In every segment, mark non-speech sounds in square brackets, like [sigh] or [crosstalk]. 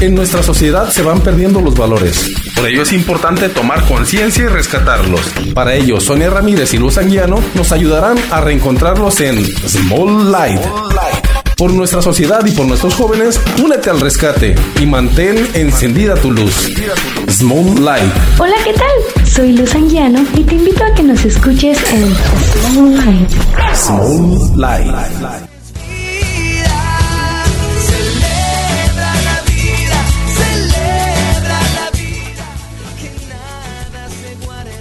En nuestra sociedad se van perdiendo los valores. Por ello es importante tomar conciencia y rescatarlos. Para ello, Sonia Ramírez y Luz Anguiano nos ayudarán a reencontrarlos en Small Light. Por nuestra sociedad y por nuestros jóvenes, únete al rescate y mantén encendida tu luz. Small Light. Hola, ¿qué tal? Soy Luz Anguiano y te invito a que nos escuches en Small Light. Small Light.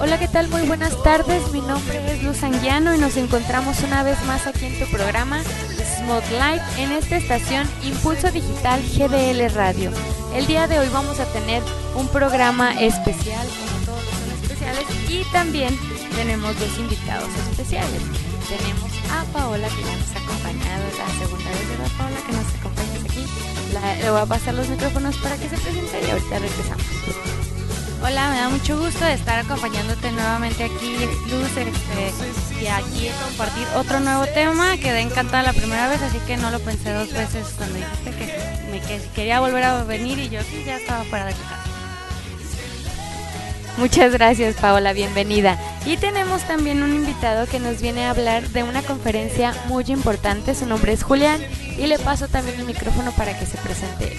Hola, ¿qué tal? Muy buenas tardes. Mi nombre es Luz Anguiano y nos encontramos una vez más aquí en tu programa Smooth Light en esta estación Impulso Digital GDL Radio. El día de hoy vamos a tener un programa especial, como todos los son especiales, y también tenemos dos invitados especiales. Tenemos a Paola que ya nos ha acompañado, la segunda vez de la Paola que nos acompaña aquí. Le voy a pasar los micrófonos para que se presente y ahorita regresamos. Hola, me da mucho gusto de estar acompañándote nuevamente aquí, Luz, este, y aquí compartir otro nuevo tema. Quedé encantada la primera vez, así que no lo pensé dos veces cuando dijiste que, me, que quería volver a venir y yo sí, ya estaba fuera de casa. Muchas gracias, Paola, bienvenida. Y tenemos también un invitado que nos viene a hablar de una conferencia muy importante. Su nombre es Julián y le paso también el micrófono para que se presente.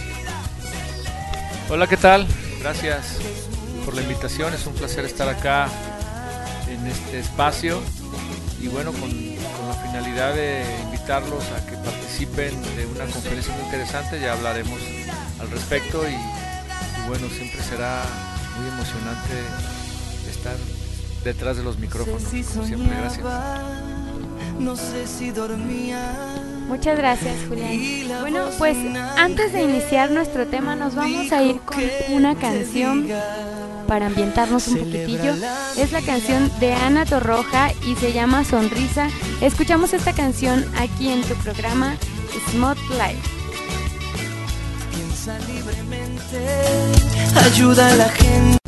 Hola, ¿qué tal? Gracias por la invitación. Es un placer estar acá en este espacio y bueno, con, con la finalidad de invitarlos a que participen de una conferencia muy interesante. Ya hablaremos al respecto y, y bueno, siempre será muy emocionante estar detrás de los micrófonos. Como siempre, gracias. No sé si dormía. Muchas gracias, Julián. Bueno, pues antes de iniciar nuestro tema nos vamos a ir con una canción para ambientarnos un poquitillo. Es la canción de Ana Torroja y se llama Sonrisa. Escuchamos esta canción aquí en tu programa Smooth Life. Piensa libremente. Ayuda a la gente.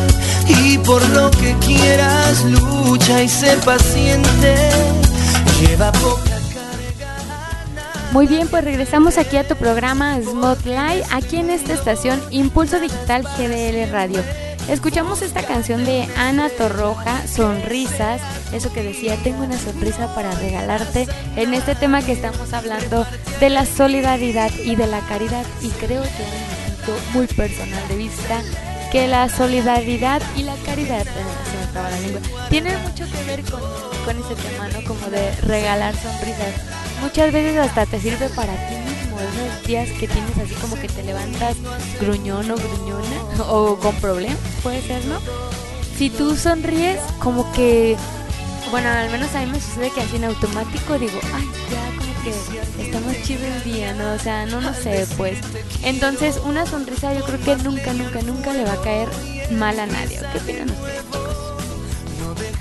y por lo que quieras lucha y sé paciente. Lleva poca. Muy bien, pues regresamos aquí a tu programa Live, aquí en esta estación Impulso Digital GDL Radio. Escuchamos esta canción de Ana Torroja, Sonrisas, eso que decía, tengo una sonrisa para regalarte, en este tema que estamos hablando de la solidaridad y de la caridad, y creo que un punto muy personal de vista, que la solidaridad y la caridad, eh, se me traba la lengua, tienen mucho que ver con, con ese tema, ¿no? Como de regalar sonrisas. Muchas veces hasta te sirve para ti mismo, esos días que tienes así como que te levantas gruñón o gruñona o con problemas, puede ser, ¿no? Si tú sonríes, como que, bueno, al menos a mí me sucede que así en automático digo, ay, ya que está más chido el día, ¿no? O sea, no, no sé, pues. Entonces, una sonrisa yo creo que nunca, nunca, nunca le va a caer mal a nadie. ¿Qué opinan ustedes, chicos?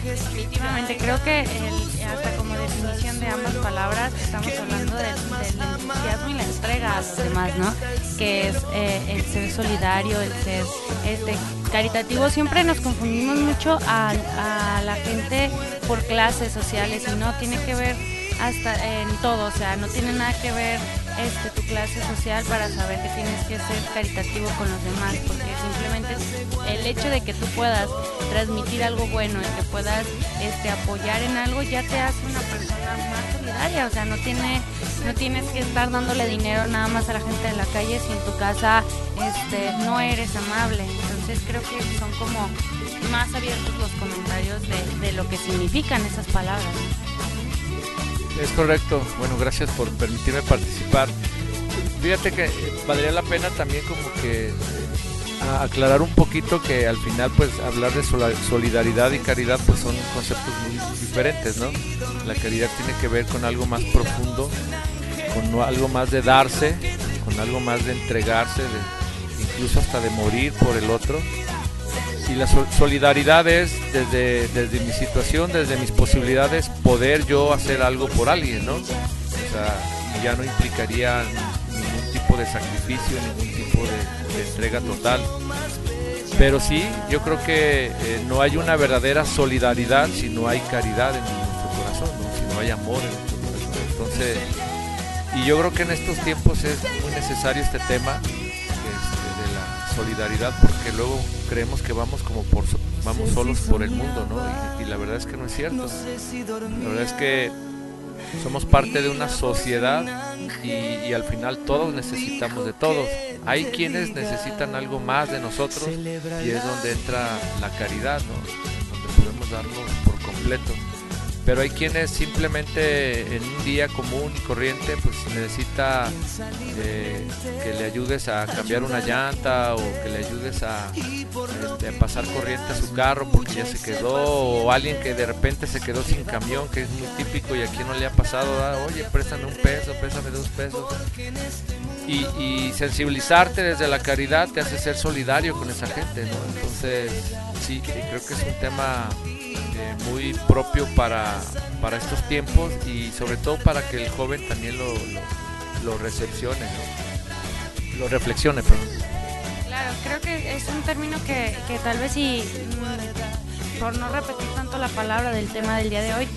Definitivamente, creo que el- hasta como definición de ambas palabras estamos hablando del, del entusiasmo y la entrega a los demás, ¿no? Que es eh, el ser solidario, el ser este caritativo. Siempre nos confundimos mucho a la gente por clases sociales y no tiene que ver hasta en todo, o sea, no tiene nada que ver este tu clase social para saber que tienes que ser caritativo con los demás, porque simplemente el hecho de que tú puedas transmitir algo bueno que puedas este apoyar en algo ya te hace una persona más solidaria, o sea, no tiene no tienes que estar dándole dinero nada más a la gente de la calle si en tu casa este no eres amable. Entonces creo que son como más abiertos los comentarios de, de lo que significan esas palabras. Es correcto. Bueno, gracias por permitirme participar. Fíjate que eh, valdría la pena también como que eh, aclarar un poquito que al final pues hablar de solidaridad y caridad pues son conceptos muy diferentes, ¿no? La caridad tiene que ver con algo más profundo, con algo más de darse, con algo más de entregarse, incluso hasta de morir por el otro. Y la sol- solidaridad es desde, desde mi situación, desde mis posibilidades, poder yo hacer algo por alguien, ¿no? O sea, ya no implicaría ningún tipo de sacrificio, ningún tipo de, entrega total. Pero sí, yo creo que eh, no hay una verdadera solidaridad si no hay caridad en nuestro corazón, ¿no? si no hay amor en nuestro corazón. Entonces, y yo creo que en estos tiempos es muy necesario este tema solidaridad porque luego creemos que vamos como por vamos solos por el mundo, ¿no? Y, y la verdad es que no es cierto. La verdad es que somos parte de una sociedad y, y al final todos necesitamos de todos. Hay quienes necesitan algo más de nosotros y es donde entra la caridad, ¿no? Donde podemos darnos por completo. Pero hay quienes simplemente en un día común y corriente pues necesita eh, que le ayudes a cambiar una llanta o que le ayudes a, este, a pasar corriente a su carro porque ya se quedó o alguien que de repente se quedó sin camión que es muy típico y a quien no le ha pasado, ah, oye préstame un peso, préstame dos pesos y, y sensibilizarte desde la caridad te hace ser solidario con esa gente, ¿no? Entonces, sí, creo que es un tema eh, muy propio para, para estos tiempos y sobre todo para que el joven también lo, lo, lo recepcione, lo reflexione, perdón. Claro, creo que es un término que, que tal vez y por no repetir tanto la palabra del tema del día de hoy,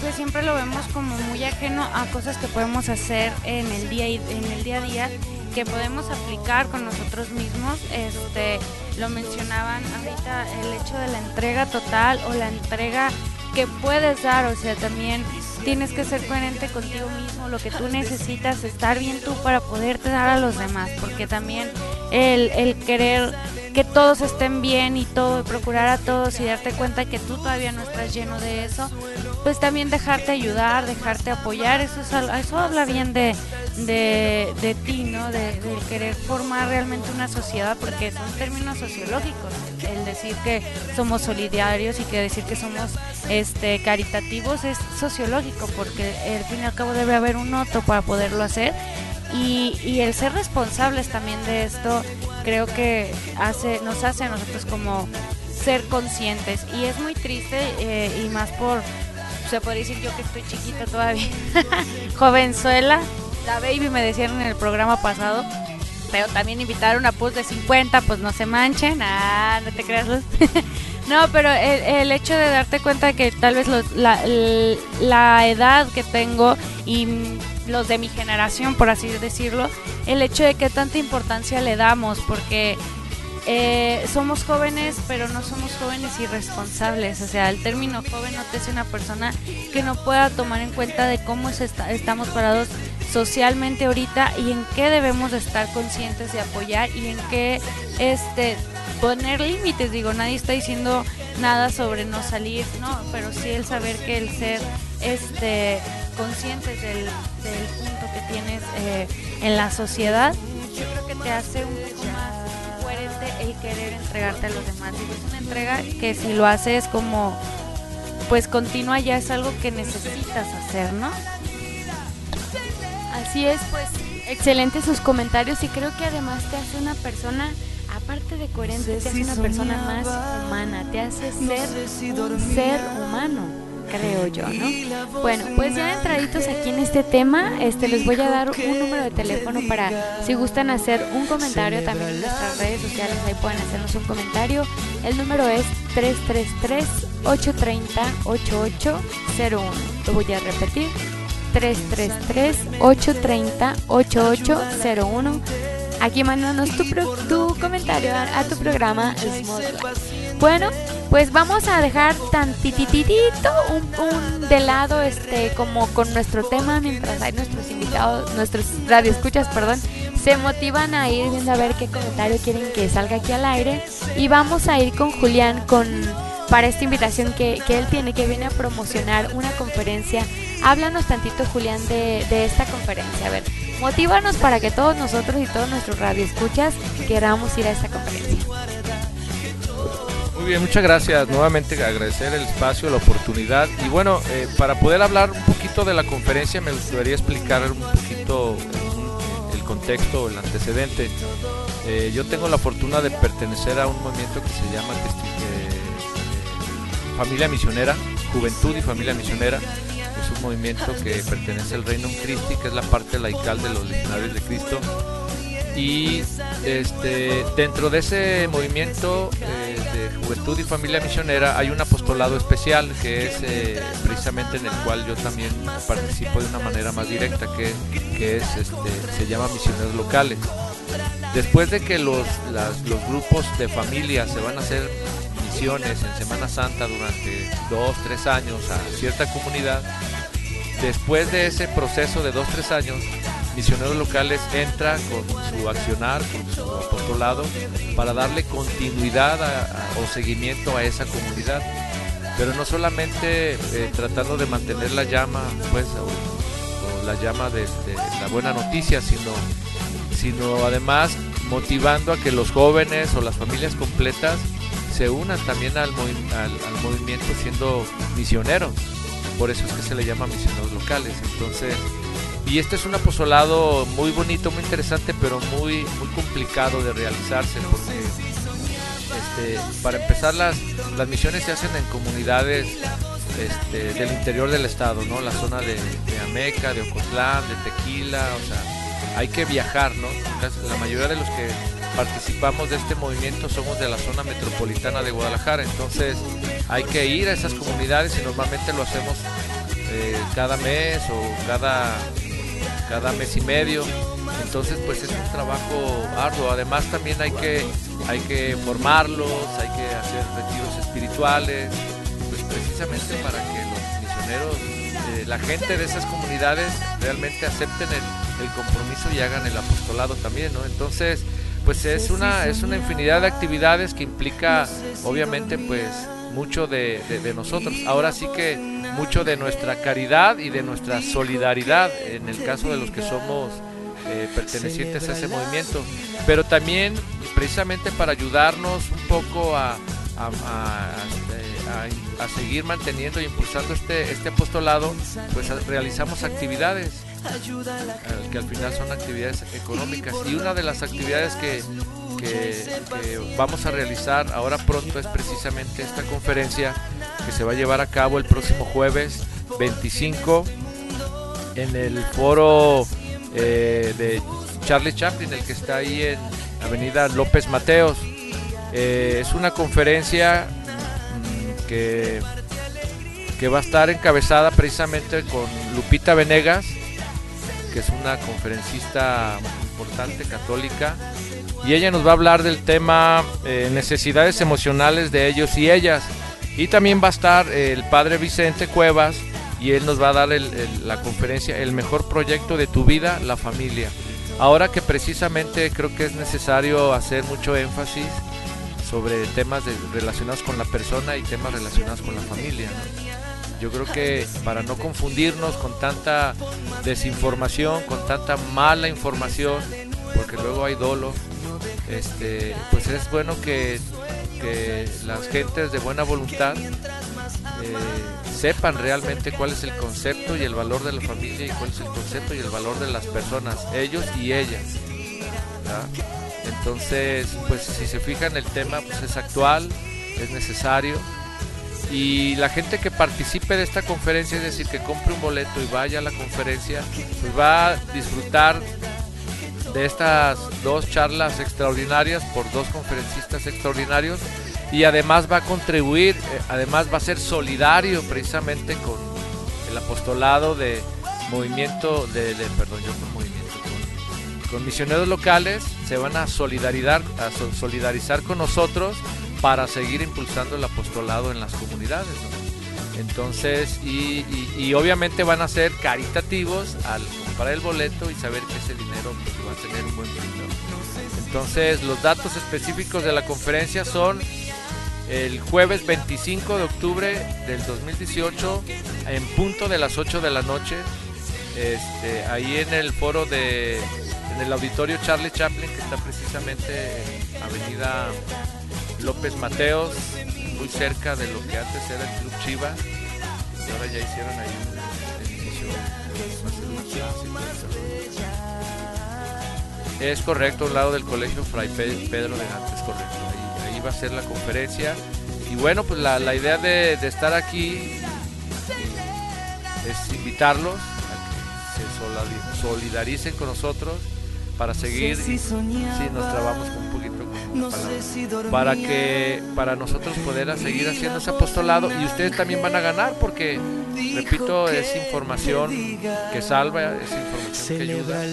pues siempre lo vemos como muy ajeno a cosas que podemos hacer en el día en el día a día que podemos aplicar con nosotros mismos. Este, lo mencionaban ahorita el hecho de la entrega total o la entrega que puedes dar, o sea, también tienes que ser coherente contigo mismo, lo que tú necesitas, estar bien tú para poderte dar a los demás, porque también el, el querer que todos estén bien y todo, procurar a todos y darte cuenta que tú todavía no estás lleno de eso, pues también dejarte ayudar, dejarte apoyar, eso, eso habla bien de, de, ti, ¿no? De, querer formar realmente una sociedad, porque son términos sociológicos, el decir que somos solidarios y que decir que somos este caritativos es sociológico, porque al fin y al cabo debe haber un otro para poderlo hacer y, y, el ser responsables también de esto creo que hace nos hace a nosotros como ser conscientes. Y es muy triste eh, y más por se puede decir yo que estoy chiquita todavía. [laughs] Jovenzuela la baby me decían en el programa pasado. Pero también invitaron a Pus de 50 pues no se manchen. Ah no te creas [laughs] no pero el, hecho de darte cuenta que tal vez la, la edad que tengo y los de mi generación, por así decirlo, el hecho de que tanta importancia le damos, porque eh, somos jóvenes, pero no somos jóvenes irresponsables. O sea, el término joven no te hace una persona que no pueda tomar en cuenta de cómo estamos parados socialmente ahorita y en qué debemos estar conscientes de apoyar y en qué este poner límites. Digo, nadie está diciendo nada sobre no salir, no, pero sí el saber que el ser este conscientes del, punto que tienes eh, en la sociedad, yo creo que te hace un poco más coherente el querer entregarte a los demás. es una entrega que si lo haces como pues continua ya es algo que necesitas hacer, ¿no? Así es, pues excelentes sus comentarios y creo que además te hace una persona aparte de coherente, te hace una persona más humana, te hace ser un ser humano creo yo, ¿no? Bueno, pues ya entraditos aquí en este tema, este les voy a dar un número de teléfono para si gustan hacer un comentario también en nuestras redes sociales, ahí pueden hacernos un comentario. El número es 333 830 8801. Lo voy a repetir. 333 830 8801 Aquí mándanos tu, tu comentario a, tu programa Bueno, pues vamos a dejar tantititito un, de lado este como con nuestro tema mientras hay nuestros invitados, nuestros radioescuchas, perdón, se motivan a ir viendo a ver qué comentario quieren que salga aquí al aire y vamos a ir con Julián con para esta invitación que, que él tiene que viene a promocionar una conferencia. Háblanos tantito Julián de, de esta conferencia, a ver. Motívanos para que todos nosotros y todos nuestros radioescuchas queramos ir a esta conferencia. Muy bien, muchas gracias. Nuevamente agradecer el espacio, la oportunidad. Y bueno, eh, para poder hablar un poquito de la conferencia, me gustaría explicar un poquito el contexto, el antecedente. Eh, yo tengo la fortuna de pertenecer a un movimiento que se llama eh, Familia Misionera, Juventud y Familia Misionera un movimiento que pertenece al Reino Christi, que es la parte laical de los legionarios de Cristo. Y este, dentro de ese movimiento eh, juventud y familia misionera hay un apostolado especial que es eh, precisamente en el cual yo también participo de una manera más directa, que, que es, este, se llama misioneros locales. Después de que los, los grupos de familia se van a hacer misiones en Semana Santa durante dos, tres años a cierta comunidad, Después de ese proceso de dos, tres años, Misioneros Locales entra con su accionar, con su apostolado, para darle continuidad o seguimiento a esa comunidad. Pero no solamente eh, tratando de mantener la llama, pues, o, la llama de, la buena noticia, sino, sino además motivando a que los jóvenes o las familias completas se unan también al movimiento siendo misioneros por eso es que se le llama misioneros locales. Entonces, y este es un apostolado muy bonito, muy interesante, pero muy, muy complicado de realizarse porque este, para empezar las, las misiones se hacen en comunidades este, del interior del estado, ¿no? La zona de, de Ameca, de Ocotlán, de Tequila, o sea, hay que viajar, ¿no? La mayoría de los que participamos de este movimiento somos de la zona metropolitana de Guadalajara, entonces hay que ir a esas comunidades y normalmente lo hacemos eh, cada mes o cada, cada mes y medio. Entonces pues es un trabajo arduo. Además también hay que, hay que formarlos, hay que hacer retiros espirituales, pues precisamente para que los misioneros, eh, la gente de esas comunidades realmente acepten el, el compromiso y hagan el apostolado también, ¿no? Entonces pues es una, es una infinidad de actividades que implica obviamente pues mucho de, nosotros. Ahora sí que mucho de nuestra caridad y de nuestra solidaridad en el caso de los que somos eh, pertenecientes a ese movimiento. Pero también precisamente para ayudarnos un poco a, a, seguir manteniendo e impulsando este, este apostolado, pues realizamos actividades que al final son actividades económicas. Y una de las actividades que, vamos a realizar ahora pronto es precisamente esta conferencia que se va a llevar a cabo el próximo jueves 25 en el foro eh, de Charlie Chaplin, el que está ahí en Avenida López Mateos. Eh, es una conferencia mm, que, que va a estar encabezada precisamente con Lupita Venegas, que es una conferencista importante católica, y ella nos va a hablar del tema eh, necesidades emocionales de ellos y ellas. Y también va a estar el padre Vicente Cuevas, y él nos va a dar la conferencia El mejor proyecto de tu vida, la familia. Ahora que precisamente creo que es necesario hacer mucho énfasis sobre temas relacionados con la persona y temas relacionados con la familia. Yo creo que para no confundirnos con tanta desinformación, con tanta mala información, porque luego hay dolo, este, pues es bueno que, las gentes de buena voluntad eh, sepan realmente cuál es el concepto y el valor de la familia y cuál es el concepto y el valor de las personas, ellos y ellas. Entonces, pues si se fijan el tema, pues es actual, es necesario y la gente que participe de esta conferencia, es decir, que compre un boleto y vaya a la conferencia, pues va a disfrutar de estas dos charlas extraordinarias por dos conferencistas extraordinarios y además va a contribuir, eh, además va a ser solidario precisamente con el apostolado de movimiento, de, perdón, yo con movimiento, con, misioneros locales, se van a, solidarizar, a solidarizar con nosotros para seguir impulsando el apostolado en las comunidades. Entonces, y, obviamente van a ser caritativos al comprar el boleto y saber que ese dinero pues, va a tener un buen fin. Entonces, los datos específicos de la conferencia son el jueves 25 de octubre del 2018 en punto de las 8 de la noche, este, ahí en el foro de, en el auditorio Charlie Chaplin, que está precisamente en Avenida López Mateos, muy cerca de lo que antes era el Club Chiva, y ahora ya hicieron ahí un edificio Es correcto, a un lado del colegio Fray Pedro de Nantes, correcto. Ahí, va a ser la conferencia. Y bueno, pues la, idea de, estar aquí es invitarlos a que se solidaricen con nosotros para seguir, si nos trabamos un poquito para que para nosotros poder seguir haciendo ese apostolado y ustedes también van a ganar porque repito es información que salva es información que ayuda.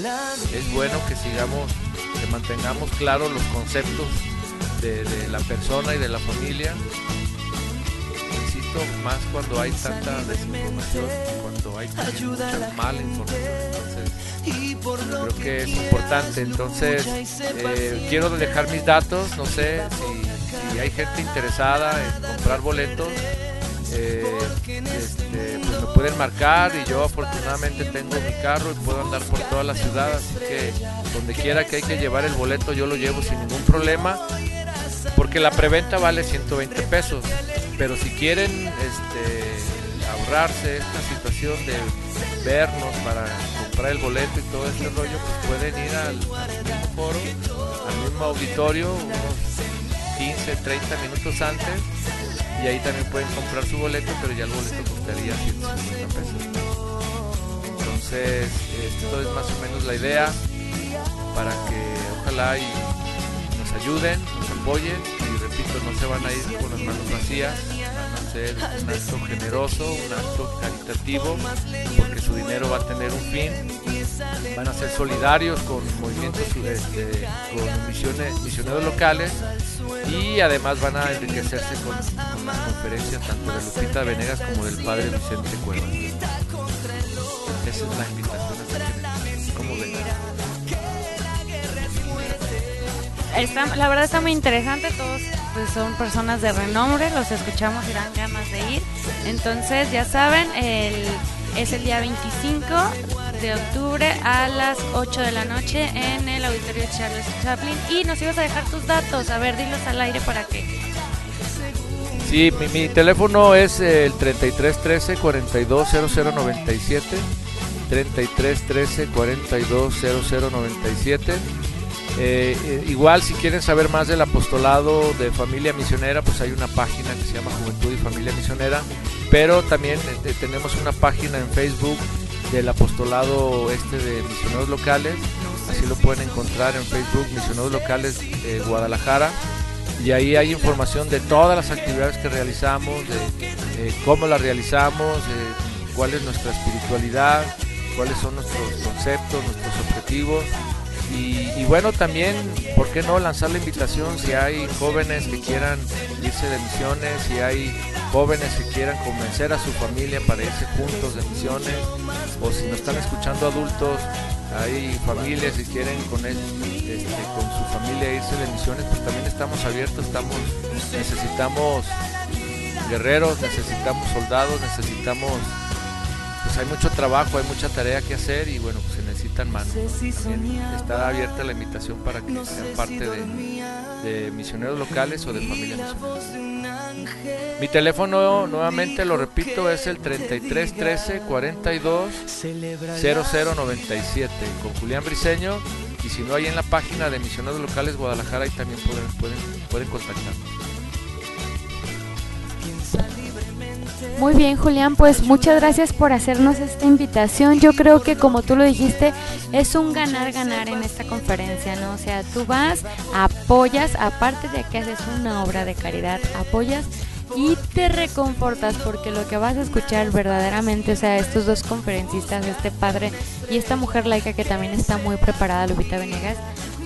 Es bueno que sigamos que mantengamos claros los conceptos de, la persona y de la familia. Insisto más cuando hay tanta desinformación cuando hay mucha mala información entonces creo que es importante. Entonces, eh, quiero dejar mis datos, no sé si, hay gente interesada en comprar boletos. Eh, este, pues me pueden marcar y yo afortunadamente tengo mi carro y puedo andar por toda la ciudad, así que donde quiera que hay que llevar el boleto yo lo llevo sin ningún problema, porque la preventa vale 120 pesos, pero si quieren este, esta situación de vernos para comprar el boleto y todo este rollo, pues pueden ir al, mismo foro, al mismo auditorio, unos 15, 30 minutos antes, y ahí también pueden comprar su boleto, pero ya el boleto costaría 150 pesos. Entonces, esto es más o menos la idea para que ojalá y nos ayuden, nos apoyen y repito, no se van a ir con las manos vacías ser un acto generoso, un acto caritativo, porque su dinero va a tener un fin. Van a ser solidarios con movimientos, este, con misiones, misioneros locales y además van a enriquecerse con, las conferencias tanto de Lupita Venegas como del padre Vicente Cuevas. Esa es la invitación a ¿Cómo ven? La verdad está muy interesante, todos pues, son personas de renombre, los escuchamos y dan ganas de ir. Entonces, ya saben, es el día 25 de octubre a las 8 de la noche en el auditorio Charles Chaplin. Y nos ibas a dejar tus datos, a ver, dilos al aire para que... Sí, mi, teléfono es el 3313 420097 3313 420097 eh, eh, igual si quieren saber más del apostolado de familia misionera, pues hay una página que se llama Juventud y Familia Misionera, pero también eh, tenemos una página en Facebook del apostolado este de misioneros locales, así lo pueden encontrar en Facebook, Misioneros Locales de Guadalajara, y ahí hay información de todas las actividades que realizamos, de cómo las realizamos, cuál es nuestra espiritualidad, cuáles son nuestros conceptos, nuestros objetivos y, bueno, también, ¿por qué no lanzar la invitación si hay jóvenes que quieran irse de misiones, si hay jóvenes que quieran convencer a su familia para irse juntos de misiones, o si nos están escuchando adultos, hay familias que quieren con, este, con su familia irse de misiones, pues también estamos abiertos, estamos, necesitamos guerreros, necesitamos soldados, necesitamos pues hay mucho trabajo, hay mucha tarea que hacer y bueno, pues se necesitan manos. está abierta la invitación para que sean parte de, misioneros locales o de familias Mi teléfono, nuevamente lo repito, es el 33 13 42 0097 con Julián Briseño y si no hay en la página de Misioneros Locales Guadalajara ahí también pueden, pueden, pueden contactarnos. Muy bien, Julián, pues muchas gracias por hacernos esta invitación. Yo creo que como tú lo dijiste, es un ganar-ganar en esta conferencia, ¿no? O sea, tú vas, apoyas, aparte de que haces una obra de caridad, apoyas y te reconfortas porque lo que vas a escuchar verdaderamente, o sea, estos dos conferencistas, este padre y esta mujer laica que también está muy preparada, Lupita Venegas,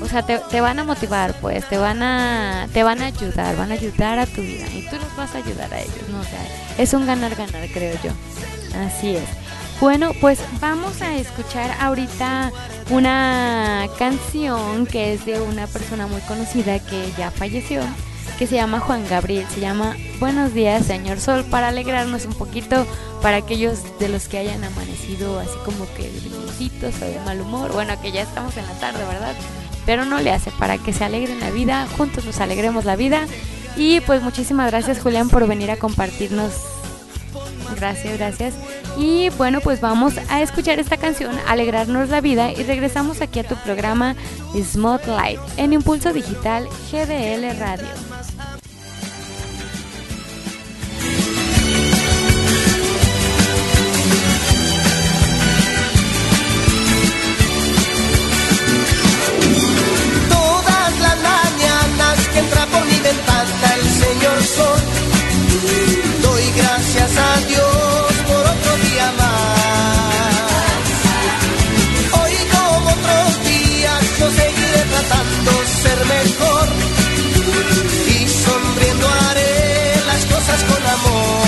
o sea, te, van a motivar, pues, te van a, te van a ayudar, van a ayudar a tu vida y tú los vas a ayudar a ellos, ¿no? O sea, es un ganar-ganar, creo yo. Así es. Bueno, pues vamos a escuchar ahorita una canción que es de una persona muy conocida que ya falleció, que se llama Juan Gabriel, se llama Buenos días, señor Sol, para alegrarnos un poquito para aquellos de los que hayan amanecido así como que de o de mal humor, bueno, que ya estamos en la tarde, ¿verdad? Pero no le hace para que se alegren la vida, juntos nos alegremos la vida. Y pues muchísimas gracias Julián por venir a compartirnos. Gracias, gracias. Y bueno, pues vamos a escuchar esta canción, Alegrarnos la vida, y regresamos aquí a tu programa Smooth Light en Impulso Digital GDL Radio. Doy gracias a Dios por otro día más. Hoy como otros días yo seguiré tratando ser mejor y sonriendo haré las cosas con amor.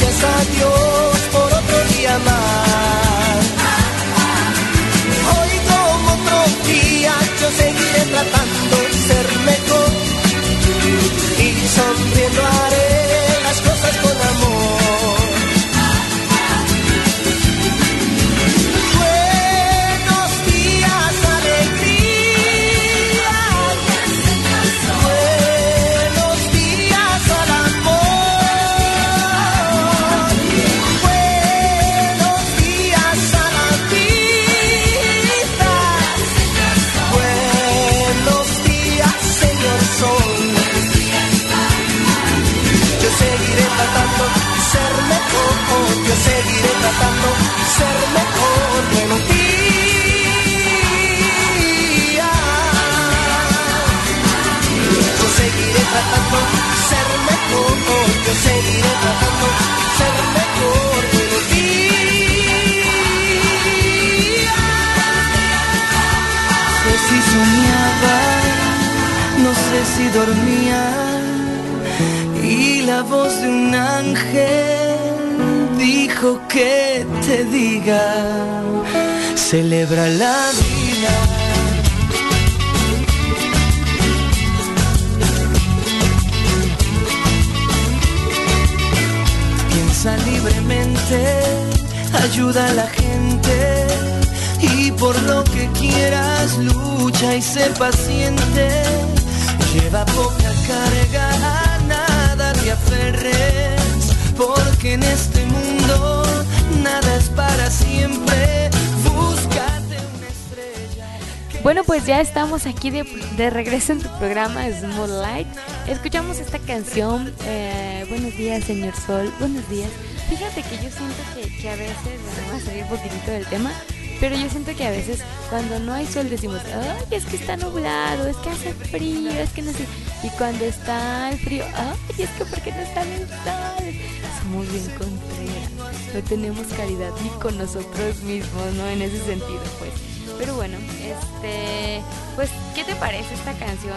gracias a Dios por otro día más. Hoy como otro día yo seguiré tratando. seguiré tratando de ser mejor que lo No sé si soñaba, no sé si dormía y la voz de un ángel dijo que te diga, celebra la vida. Piensa libremente, ayuda a la gente y por lo que quieras lucha y sé paciente. Lleva poca carga, a nada te aferres, porque en este mundo nada es para siempre. Búscate una estrella. Bueno, pues ya estamos aquí de, de regreso en tu programa Small Light. Escuchamos esta canción. eh, buenos días, señor Sol. Buenos días. Fíjate que yo siento que, que a veces, bueno, vamos a salir un poquitito del tema, pero yo siento que a veces cuando no hay sol decimos, ay, es que está nublado, es que hace frío, es que no sé. Y cuando está el frío, ay, es que porque no está el sol. Somos bien contreras. No tenemos caridad ni con nosotros mismos, ¿no? En ese sentido, pues. Pero bueno, este, pues, ¿qué te parece esta canción,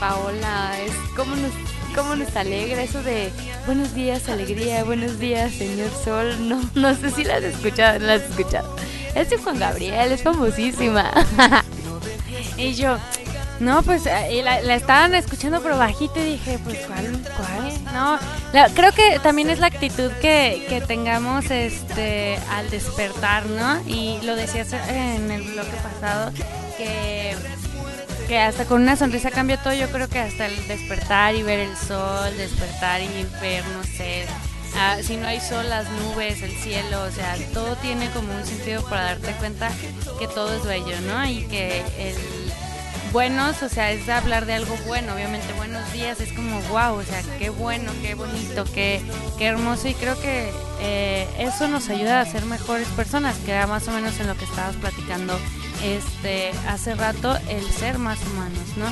Paola? Es cómo nos, cómo nos alegra eso de buenos días, alegría, buenos días, señor sol. [laughs] No, no sé si la has escuchado, no la has escuchado. Es de Juan Gabriel, es famosísima. [laughs] Y yo, no, pues eh, y la, estaban escuchando pero bajito y dije, pues ¿cuál? ¿Cuál? No, la- creo que también es la actitud que, que tengamos este al despertar, ¿no? Y lo decías en el bloque pasado, que, que hasta con una sonrisa cambia todo, yo creo que hasta el despertar y ver el sol, despertar y ver, no sé, ah, si no hay sol, las nubes, el cielo, o sea, todo tiene como un sentido para darte cuenta que todo es bello, ¿no? Y que el buenos, o sea, es hablar de algo bueno, obviamente buenos días, es como wow, o sea, qué bueno, qué bonito, qué, qué hermoso y creo que eh, eso nos ayuda a ser mejores personas, que era más o menos en lo que estabas platicando este hace rato, el ser más humanos, ¿no?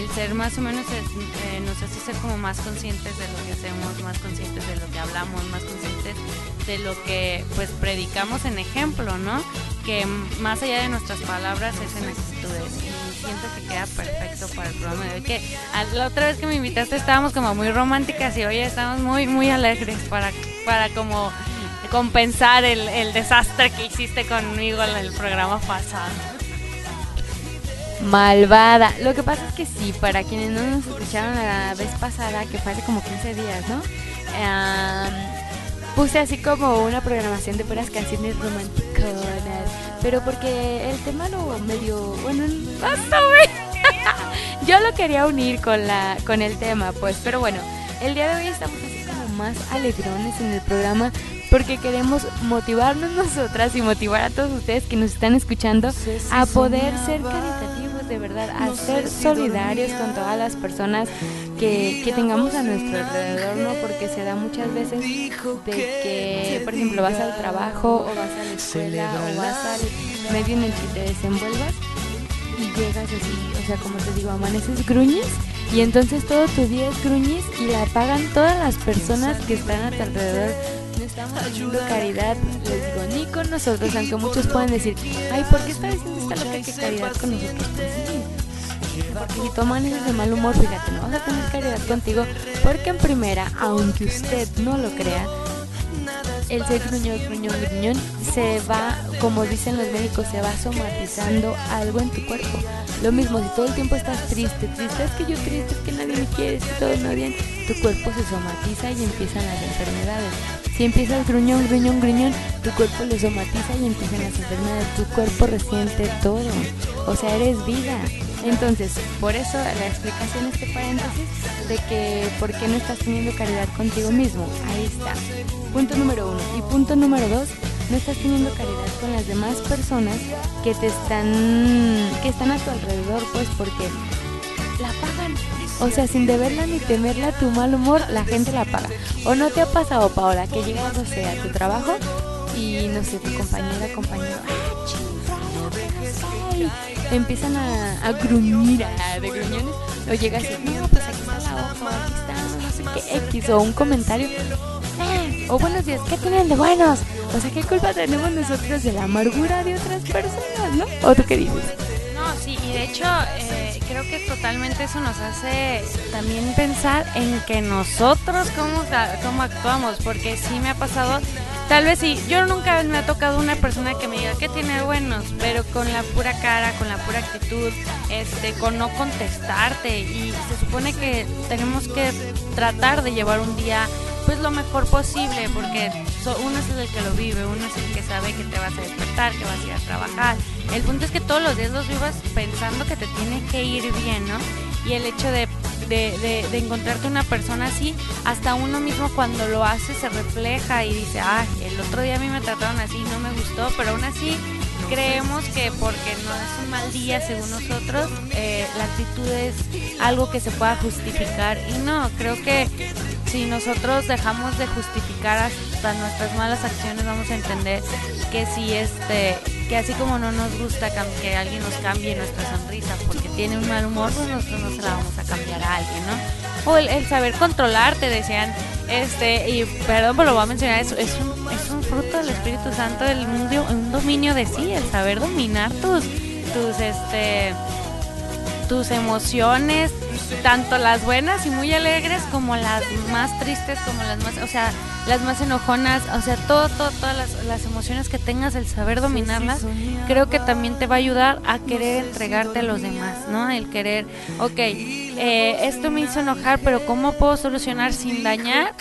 El ser más o menos es- eh, nos hace ser como más conscientes de lo que hacemos, más conscientes de lo que hablamos, más conscientes de lo que pues predicamos en ejemplo, ¿no? Que más allá de nuestras palabras es en actitudes siento que queda perfecto para el programa de hoy. Que la otra vez que me invitaste estábamos como muy románticas y hoy estamos muy muy alegres para para como compensar el, el desastre que hiciste conmigo en el programa pasado. Malvada. Lo que pasa es que sí, para quienes no nos escucharon la vez pasada, que fue hace como 15 días, ¿no? Puse así como una programación de puras canciones romanticonas. Pero porque el tema lo medio. Bueno, no sé. [laughs] Yo lo quería unir con, la, con el tema, pues. Pero bueno, el día de hoy estamos así como más alegrones en el programa porque queremos motivarnos nosotras y motivar a todos ustedes que nos están escuchando a poder ser caritativos de verdad, a ser solidarios con todas las personas que, tengamos a nuestro alrededor, ¿no? Porque se da muchas veces de que, por ejemplo, vas al trabajo o vas a la escuela o vas al medio en el que te desenvuelvas y llegas así, o sea, como te digo, amaneces gruñes y entonces todo tu día es gruñes y la pagan todas las personas que están a tu alrededor. No estamos haciendo caridad, les digo, ni con nosotros, aunque muchos pueden decir, ay, ¿por qué está diciendo esta loca que caridad con nosotros? Pues porque si tú amaneces de mal humor, fíjate, no vas a tener caridad contigo, porque en primera, aunque usted no lo crea, el ser gruñón, gruñón, gruñón se va, como dicen los médicos, se va somatizando algo en tu cuerpo. Lo mismo, si todo el tiempo estás triste, triste, es que yo triste, es que nadie me quiere, es que todos me odian, tu cuerpo se somatiza y empiezan las enfermedades. Si empiezas gruñón, gruñón, gruñón, tu cuerpo lo somatiza y empiezan las enfermedades. Tu cuerpo resiente todo. O sea, eres vida. Entonces, por eso la explicación, este paréntesis, de que por qué no estás teniendo caridad contigo mismo. Ahí está. Punto número uno. Y punto número dos, no estás teniendo caridad con las demás personas que te están, que están a tu alrededor, pues porque la pagan. O sea, sin deberla ni temerla, tu mal humor, la gente la paga. ¿O no te ha pasado, Paola, que llegas, o sea, a tu trabajo y, no sé, tu compañera, compañero, ¡ah, chingada! ay", Te empiezan a, a gruñir, a- de gruñones, o llegas y, no, pues aquí está la hoja, aquí está, no sé qué, X, o un comentario, "Eh, o buenos días, ¿qué tienen de buenos? O sea, ¿qué culpa tenemos nosotros de la amargura de otras personas, no? ¿O tú qué dices? No, Sí, y de hecho eh, creo que totalmente eso nos hace también pensar en que nosotros cómo, cómo actuamos, porque sí me ha pasado, tal vez sí, yo nunca me ha tocado una persona que me diga que tiene buenos, pero con la pura cara, con la pura actitud, este, con no contestarte y se supone que tenemos que tratar de llevar un día pues lo mejor posible, porque uno es el que lo vive, uno es el que sabe que te vas a despertar, que vas a ir a trabajar. El punto es que todos los días los vivas pensando que te tiene que ir bien, ¿no? Y el hecho de, de, de, encontrarte una persona así, hasta uno mismo cuando lo hace se refleja y dice, ah, el otro día a mí me trataron así, no me gustó, pero aún así creemos que porque no es un mal día según nosotros, eh, la actitud es algo que se pueda justificar. Y no, creo que si nosotros dejamos de justificar nuestras malas acciones, vamos a entender que si este que así como no nos gusta que alguien nos cambie nuestra sonrisa porque tiene un mal humor, pues nosotros no se la vamos a cambiar a alguien, ¿no? O el, saber controlarte, decían, este, y perdón, pero lo voy a mencionar, es, es, un, es un fruto del Espíritu Santo, del mundo, un dominio de sí, el saber dominar tus, tus, este, tus emociones, tanto las buenas y muy alegres como las más tristes, como las más, o sea, las más enojonas, o sea, todo, todo todas las, las, emociones que tengas, el saber dominarlas, creo que también te va a ayudar a querer entregarte a los demás, ¿no? El querer, ok, eh, esto me hizo enojar, pero ¿cómo puedo solucionar sin dañar?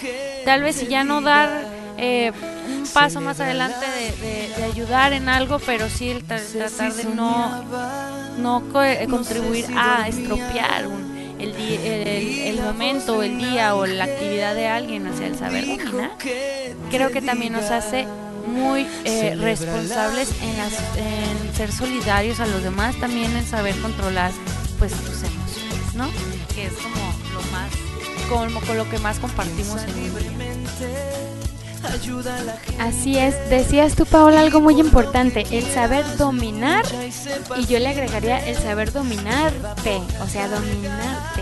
Tal vez si ya no dar eh, un paso más adelante de, ayudar en algo, pero sí el tratar de no, no eh, contribuir a estropear el, el, momento, el día o la actividad de alguien, hacia el saber dominar, creo que también nos hace muy eh, responsables en, las, en ser solidarios a los demás, también en saber controlar pues tus emociones, ¿no? Que es como lo más, como con lo que más compartimos en el Así es, decías tú Paola algo muy importante, el saber dominar y yo le agregaría el saber dominarte, o sea, dominarte,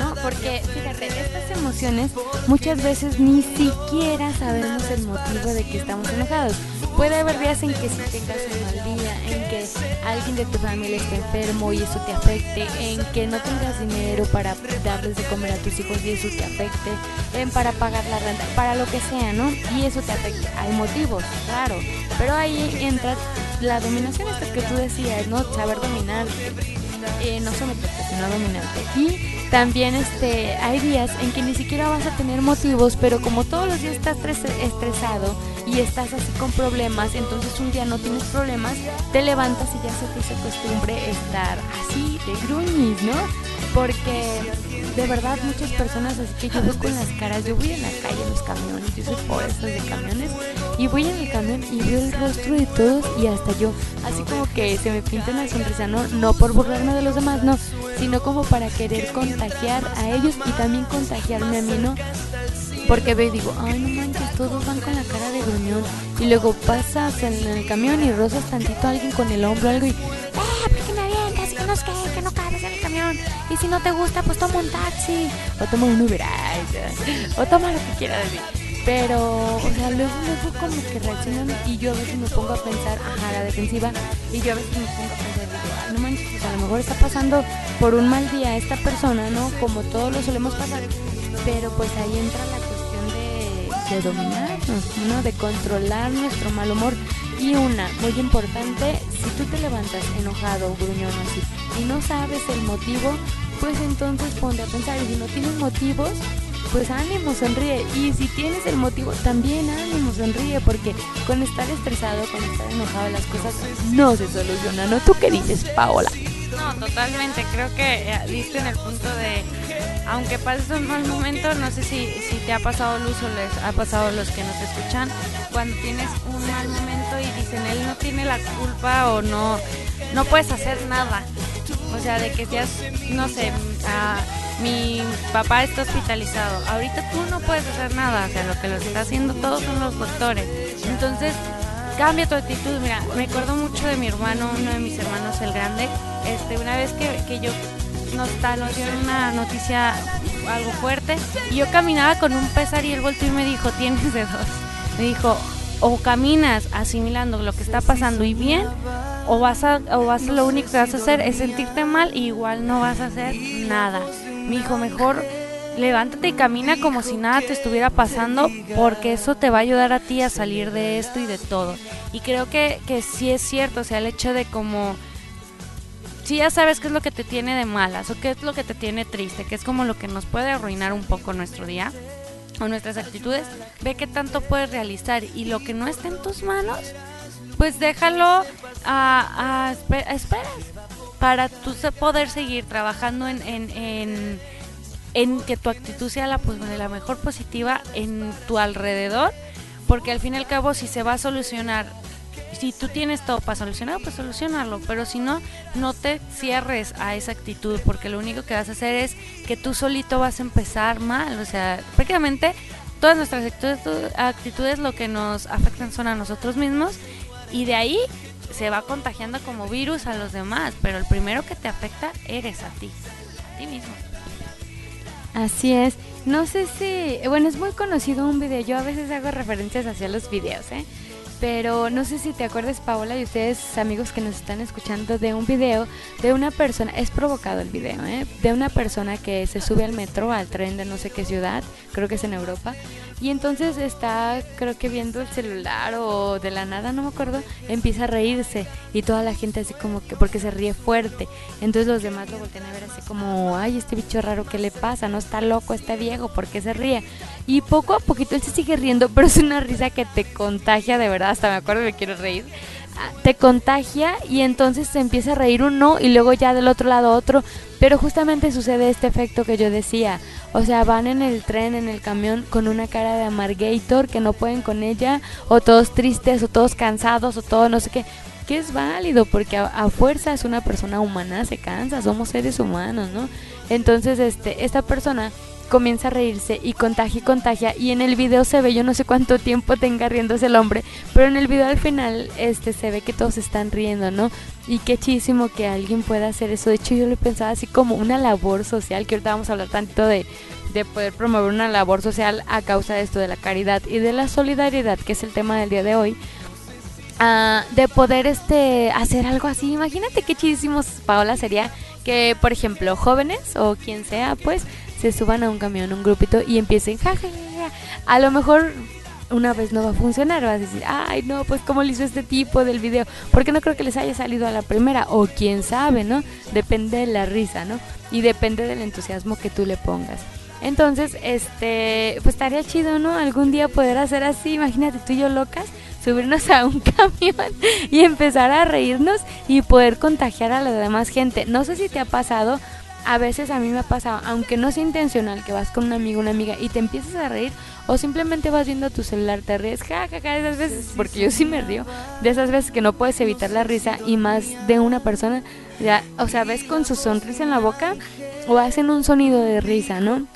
¿no? Porque fíjate, estas emociones muchas veces ni siquiera sabemos el motivo de que estamos enojados. Puede haber días en que si tengas un mal día, en que alguien de tu familia esté enfermo y eso te afecte, en que no tengas dinero para darles de comer a tus hijos y eso te afecte, en para pagar la renta, para lo que sea, ¿no? Y eso te afecte. Hay motivos, claro, pero ahí entra la dominación esta que tú decías, ¿no? Saber dominar, eh, no someterte, sino dominarte. Y también este, hay días en que ni siquiera vas a tener motivos, pero como todos los días estás estresado y estás así con problemas, entonces un día no tienes problemas, te levantas y ya se te hizo costumbre estar así de gruñis, ¿no? Porque de verdad muchas personas así que yo veo con las caras, yo voy en la calle en los camiones, yo soy por eso de camiones, y voy en el camión y veo el rostro de todos y hasta yo, así como que se me pinta una sonrisa, no, no por burlarme de los demás, no, sino como para querer contagiar a ellos y también contagiarme a mí, ¿no? Porque veo y digo, ay, no manches, todos van con la cara de gruñón. Y luego pasas en el camión y rozas tantito a alguien con el hombro, algo y, ¡eh, por qué me avientas! Que no, que, que no cabes en el camión. Y si no te gusta, pues toma un taxi. O toma un Uber, o toma lo que quieras decir. Pero, o sea, luego, luego como que reaccionan y yo a veces me pongo a pensar, ajá, la defensiva, y yo a veces me pongo a pensar, digo, no manches, pues a lo mejor está pasando por un mal día esta persona, ¿no? Como todos lo solemos pasar, pero pues ahí entra la de, dominarnos, ¿no? De controlar nuestro mal humor. Y una, muy importante, si tú te levantas enojado, gruñón así, y no sabes el motivo, pues entonces ponte a pensar, y si no tienes motivos, pues ánimo, sonríe. Y si tienes el motivo, también ánimo, sonríe, porque con estar estresado, con estar enojado, las cosas no se solucionan. ¿No? ¿Tú qué dices, Paola? No, totalmente. Creo que eh, diste en el punto de, aunque pases un mal momento, no sé si, si te ha pasado Luz o les ha pasado los que nos escuchan, cuando tienes un mal momento y dicen, él no tiene la culpa o no, no puedes hacer nada. O sea, de que seas, no sé, mi papá está hospitalizado. Ahorita tú no puedes hacer nada, o sea, lo que lo está haciendo todos son los doctores. Entonces, cambia tu actitud. Mira, me acuerdo mucho de mi hermano, uno de mis hermanos, el grande. Este, una vez que, que yo nos, nos dieron una noticia algo fuerte y yo caminaba con un pesar y él volteó y me dijo, tienes de dos. Me dijo, o caminas asimilando lo que está pasando y bien, o vas a, o vas lo único que vas a hacer es sentirte mal y igual no vas a hacer nada. Mi hijo, mejor levántate y camina como si nada te estuviera pasando, porque eso te va a ayudar a ti a salir de esto y de todo. Y creo que, que sí es cierto, o sea, el hecho de como si ya sabes qué es lo que te tiene de malas o qué es lo que te tiene triste, que es como lo que nos puede arruinar un poco nuestro día o nuestras actitudes, ve qué tanto puedes realizar y lo que no está en tus manos, pues déjalo a, a, esperas para tú poder seguir trabajando en, en, en, que tu actitud sea la, pues, la mejor positiva en tu alrededor, porque al fin y al cabo si se va a solucionar si tú tienes todo para solucionar, pues solucionarlo, pero si no, no te cierres a esa actitud, porque lo único que vas a hacer es que tú solito vas a empezar mal, o sea, prácticamente todas nuestras actitudes, actitudes lo que nos afectan son a nosotros mismos y de ahí se va contagiando como virus a los demás, pero el primero que te afecta eres a ti, a ti mismo. Así es. No sé si, bueno, es muy conocido un video. Yo a veces hago referencias hacia los videos, ¿eh? Pero no sé si te acuerdas Paola y ustedes amigos que nos están escuchando de un video de una persona, es provocado el video, ¿eh? de una persona que se sube al metro, al tren de no sé qué ciudad, creo que es en Europa, y entonces está, creo que viendo el celular o de la nada, no me acuerdo, empieza a reírse y toda la gente así como que, porque se ríe fuerte. Entonces los demás lo voltean a ver así como, ay, este bicho raro, ¿qué le pasa? No está loco, está viejo, ¿por qué se ríe? Y poco a poquito él se sigue riendo, pero es una risa que te contagia de verdad, hasta me acuerdo me quiero reír te contagia y entonces se empieza a reír uno y luego ya del otro lado otro. Pero justamente sucede este efecto que yo decía. O sea, van en el tren, en el camión con una cara de amargator que no pueden con ella, o todos tristes, o todos cansados, o todo no sé qué. Que es válido porque a, a fuerza es una persona humana, se cansa, somos seres humanos, ¿no? Entonces, este, esta persona comienza a reírse y contagia y contagia. Y en el video se ve yo no sé cuánto tiempo tenga riéndose el hombre pero en el video al final este se ve que todos están riendo no y qué chísimo que alguien pueda hacer eso. De hecho yo lo pensaba así como una labor social que ahorita vamos a hablar tanto de de poder promover una labor social a causa de esto de la caridad y de la solidaridad que es el tema del día de hoy. Uh, de poder este hacer algo así. Imagínate qué chísimos Paola sería que por ejemplo jóvenes o quien sea pues se suban a un camión, un grupito y empiecen, jajaja. A lo mejor una vez no va a funcionar, vas a decir, ay, no, pues cómo le hizo este tipo del video, porque no creo que les haya salido a la primera, o quién sabe, ¿no? Depende de la risa, ¿no? Y depende del entusiasmo que tú le pongas. Entonces, este, pues estaría chido, ¿no? Algún día poder hacer así, imagínate tú y yo locas, subirnos a un [laughs] camión y empezar a reírnos y poder contagiar a la demás gente. No sé si te ha pasado, a veces a mí me ha pasado, aunque no sea intencional, que vas con un amigo, una amiga y te empiezas a reír o simplemente vas viendo tu celular, te ríes, ja, ja, ja, esas veces, porque yo sí me río, de esas veces que no puedes evitar la risa y más de una persona, ya, o sea, ves con su sonrisa en la boca o hacen un sonido de risa, ¿no?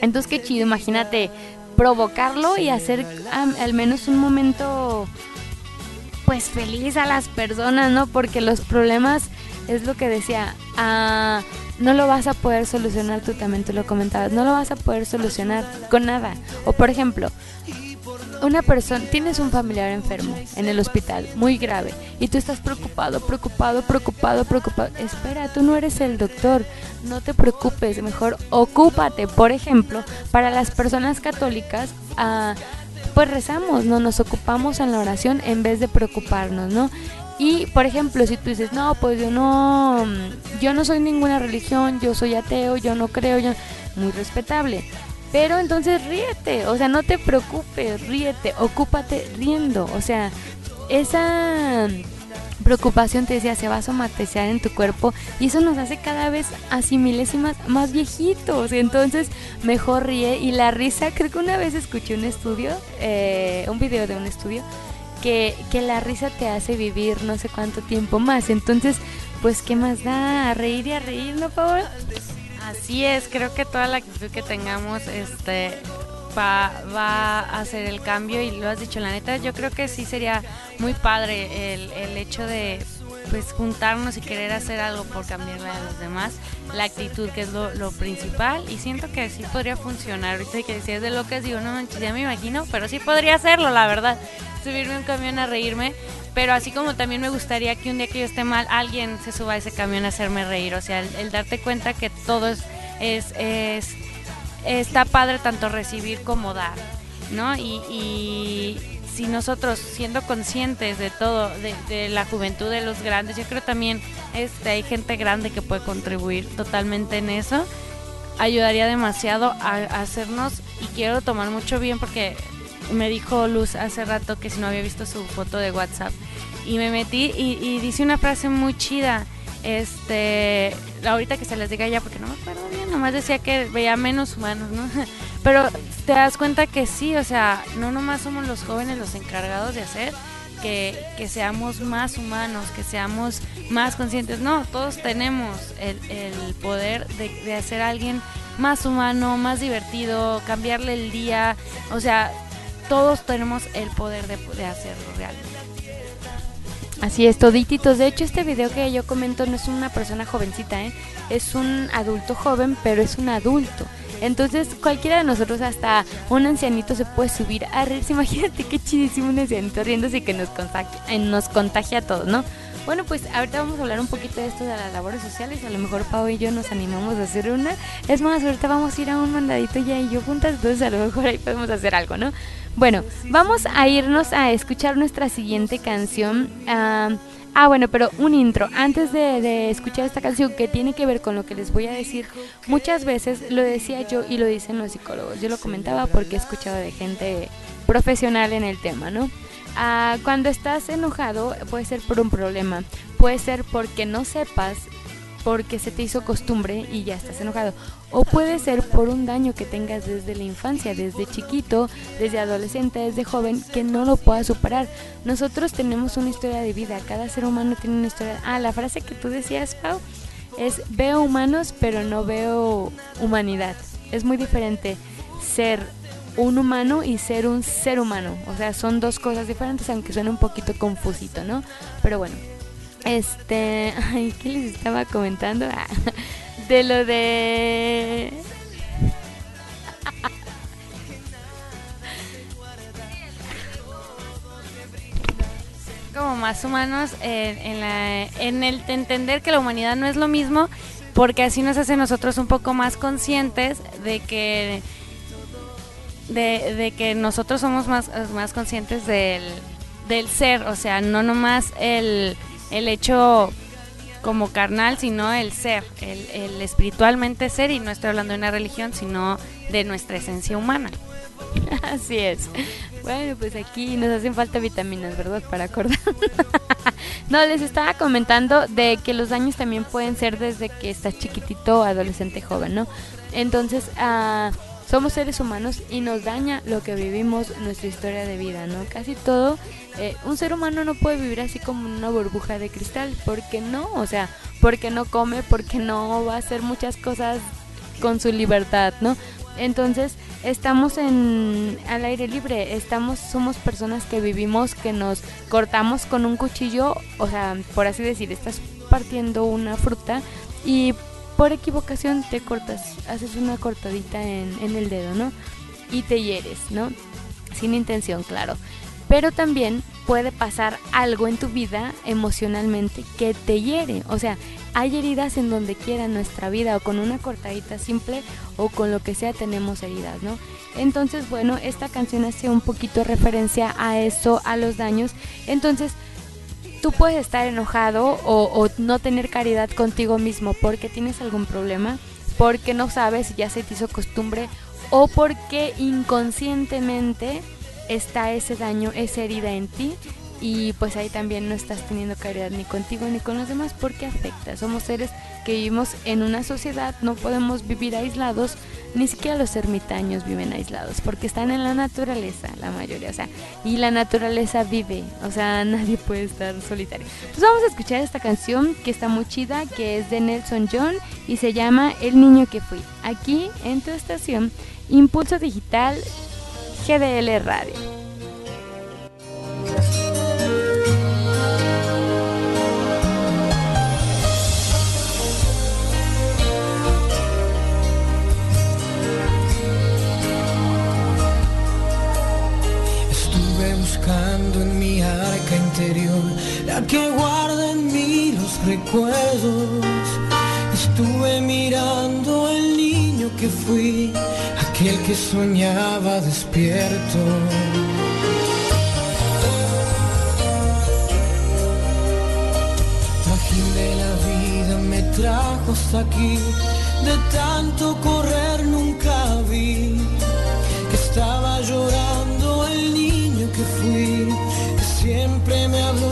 Entonces qué chido, imagínate provocarlo y hacer al menos un momento pues feliz a las personas, ¿no? Porque los problemas es lo que decía, ah, no lo vas a poder solucionar, tú también tú lo comentabas, no lo vas a poder solucionar con nada. O por ejemplo, una persona, tienes un familiar enfermo en el hospital, muy grave, y tú estás preocupado, preocupado, preocupado, preocupado. Espera, tú no eres el doctor, no te preocupes, mejor ocúpate. Por ejemplo, para las personas católicas, ah, pues rezamos, no nos ocupamos en la oración en vez de preocuparnos, ¿no? Y, por ejemplo, si tú dices, no, pues yo no, yo no soy ninguna religión, yo soy ateo, yo no creo, yo... Muy respetable. Pero entonces ríete, o sea, no te preocupes, ríete, ocúpate riendo. O sea, esa preocupación te decía se va a somatizar en tu cuerpo y eso nos hace cada vez así milésimas más viejitos entonces mejor ríe y la risa creo que una vez escuché un estudio eh, un video de un estudio que, la risa te hace vivir no sé cuánto tiempo más. Entonces, pues, ¿qué más da? A reír y a reír, ¿no, Paola? Así es, creo que toda la actitud que tengamos este va, va a hacer el cambio y lo has dicho, la neta, yo creo que sí sería muy padre el, el hecho de pues juntarnos y querer hacer algo por cambiarle a los demás, la actitud que es lo, principal y siento que sí podría funcionar. Ahorita que decías de lo que digo, no manches, ya me imagino, pero sí podría hacerlo, la verdad. Subirme un camión a reírme, pero así como también me gustaría que un día que yo esté mal, alguien se suba a ese camión a hacerme reír. O sea, el, darte cuenta que todo es, es, es- está padre tanto recibir como dar, ¿no? Y, y si nosotros siendo conscientes de todo, de, la juventud de los grandes, yo creo también este, hay gente grande que puede contribuir totalmente en eso, ayudaría demasiado a, a hacernos, y quiero tomar mucho bien porque me dijo Luz hace rato que si no había visto su foto de WhatsApp, y me metí y, y dice una frase muy chida, este, ahorita que se les diga ya porque no me acuerdo bien, nomás decía que veía menos humanos, ¿no? [laughs] Pero te das cuenta que sí, o sea, no nomás somos los jóvenes los encargados de hacer que, que seamos más humanos, que seamos más conscientes. No, todos tenemos el, el poder de, de hacer a alguien más humano, más divertido, cambiarle el día. O sea, todos tenemos el poder de, de hacerlo realmente. Así es, todititos. De hecho, este video que yo comento no es una persona jovencita, ¿eh? es un adulto joven, pero es un adulto. Entonces, cualquiera de nosotros, hasta un ancianito, se puede subir a reírse. [laughs] Imagínate qué chidísimo un ancianito riéndose y que nos contagia, eh, nos a todos, ¿no? Bueno, pues ahorita vamos a hablar un poquito de esto de las labores sociales. A lo mejor Pau y yo nos animamos a hacer una. Es más, ahorita vamos a ir a un mandadito ya y yo juntas, entonces a lo mejor ahí podemos hacer algo, ¿no? Bueno, vamos a irnos a escuchar nuestra siguiente canción. Ah, ah, bueno, pero un intro. Antes de, escuchar esta canción que tiene que ver con lo que les voy a decir, muchas veces lo decía yo y lo dicen los psicólogos. Yo lo comentaba porque he escuchado de gente profesional en el tema, ¿no? Ah, cuando estás enojado puede ser por un problema, puede ser porque no sepas, porque se te hizo costumbre y ya estás enojado, o puede ser por un daño que tengas desde la infancia, desde chiquito, desde adolescente, desde joven, que no lo puedas superar. Nosotros tenemos una historia de vida, cada ser humano tiene una historia. Ah, la frase que tú decías, Pau, es veo humanos pero no veo humanidad. Es muy diferente ser un humano y ser un ser humano. O sea, son dos cosas diferentes, aunque suene un poquito confusito, ¿no? Pero bueno. Este, [laughs] ay, ¿qué les estaba comentando? Ah, [laughs] de lo de como más humanos en, en el de entender que la humanidad no es lo mismo, porque así nos hace nosotros un poco más conscientes de que de que nosotros somos más, más conscientes del, del ser, o sea, no nomás el, el hecho como carnal, sino el ser, el, el espiritualmente ser, y no estoy hablando de una religión, sino de nuestra esencia humana. [laughs] Así es. Bueno, pues aquí nos hacen falta vitaminas, ¿verdad? Para acordar. [laughs] no, les estaba comentando de que los daños también pueden ser desde que estás chiquitito, adolescente, joven, ¿no? Entonces, ah, somos seres humanos y nos daña lo que vivimos, nuestra historia de vida, ¿no? Casi todo, eh, un ser humano no puede vivir así como una burbuja de cristal, porque no, o sea, porque no come, porque no va a hacer muchas cosas con su libertad, ¿no? Entonces, estamos en al aire libre, estamos somos personas que vivimos que nos cortamos con un cuchillo, o sea, por así decir, estás partiendo una fruta y por equivocación te cortas, haces una cortadita en, el dedo, ¿no? Y te hieres, ¿no? Sin intención, claro. Pero también puede pasar algo en tu vida emocionalmente que te hiere. O sea, hay heridas en donde quiera nuestra vida o con una cortadita simple o con lo que sea tenemos heridas, ¿no? Entonces, bueno, esta canción hace un poquito referencia a eso, a los daños. Entonces, tú puedes estar enojado o, no tener caridad contigo mismo porque tienes algún problema, porque no sabes si ya se te hizo costumbre o porque inconscientemente está ese daño, esa herida en ti y pues ahí también no estás teniendo caridad ni contigo ni con los demás porque afecta. Somos seres que vivimos en una sociedad, no podemos vivir aislados, ni siquiera los ermitaños viven aislados porque están en la naturaleza, la mayoría, o sea, y la naturaleza vive, o sea, [laughs] nadie puede estar solitario. Entonces vamos a escuchar esta canción que está muy chida, que es de Nelson John y se llama El niño que fui. Aquí en tu estación Impulso Digital GDL Radio. La que guarda en mí los recuerdos. Estuve mirando el niño que fui, aquel que soñaba despierto. Trajín de la vida me trajo hasta aquí, de tanto correr nunca vi me habló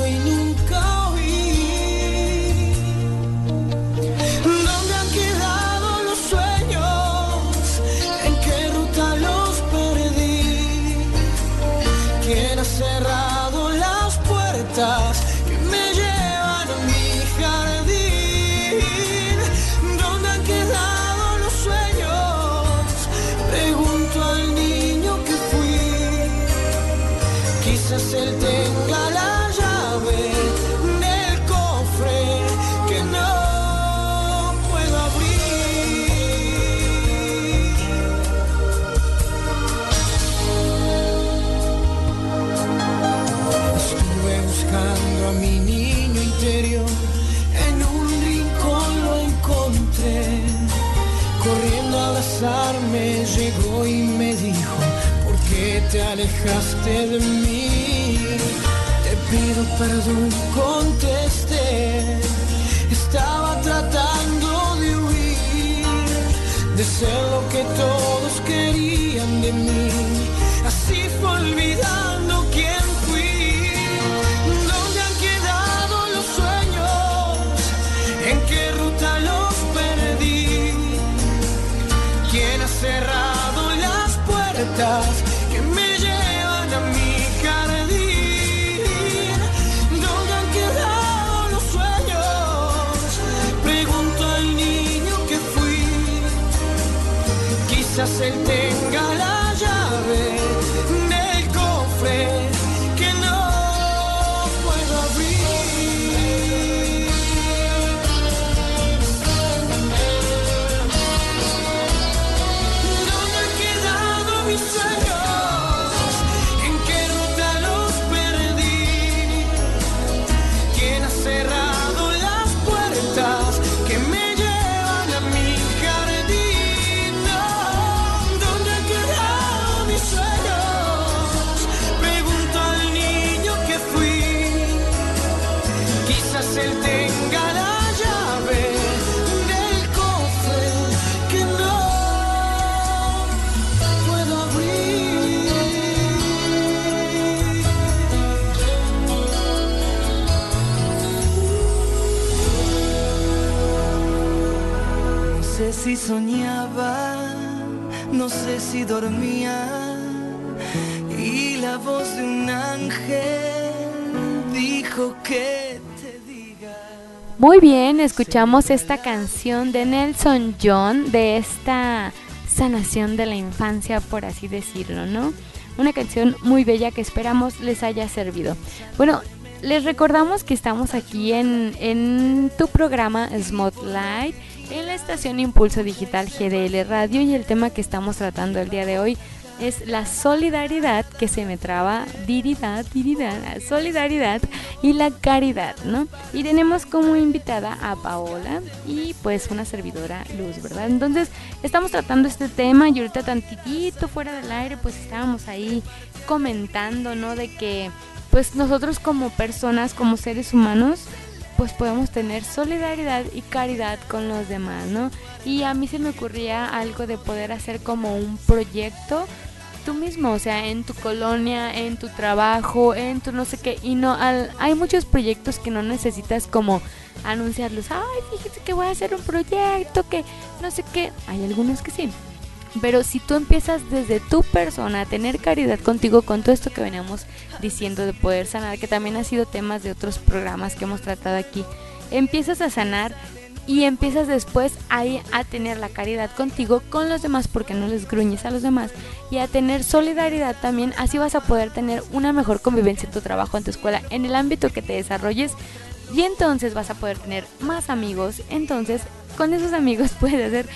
alejaste de mí? Te pido perdón, contesté. Quizás él tenga la llave si soñaba, no sé si dormía, y la voz de un ángel dijo que te diga. Muy bien, escuchamos esta canción de Nelson John, de esta sanación de la infancia, por así decirlo, ¿no? Una canción muy bella que esperamos les haya servido. Bueno, les recordamos que estamos aquí en, en tu programa Spotlight, en la estación Impulso Digital GDL Radio y el tema que estamos tratando el día de hoy es la solidaridad que se me traba, diridad, diridad, solidaridad y la caridad, ¿no? Y tenemos como invitada a Paola y pues una servidora Luz, ¿verdad? Entonces estamos tratando este tema y ahorita tantitito fuera del aire pues estábamos ahí comentando, ¿no? De que pues nosotros como personas, como seres humanos, pues podemos tener solidaridad y caridad con los demás, ¿no? Y a mí se me ocurría algo de poder hacer como un proyecto tú mismo, o sea, en tu colonia, en tu trabajo, en tu no sé qué, y no, al, hay muchos proyectos que no necesitas como anunciarlos, ay, fíjate que voy a hacer un proyecto, que no sé qué, hay algunos que sí, pero si tú empiezas desde tu persona a tener caridad contigo con todo esto que veníamos diciendo de poder sanar, que también ha sido temas de otros programas que hemos tratado aquí, empiezas a sanar y empiezas después ahí a tener la caridad contigo, con los demás, porque no les gruñes a los demás, y a tener solidaridad también, así vas a poder tener una mejor convivencia en tu trabajo, en tu escuela, en el ámbito que te desarrolles, y entonces vas a poder tener más amigos, entonces con esos amigos [laughs] puedes ser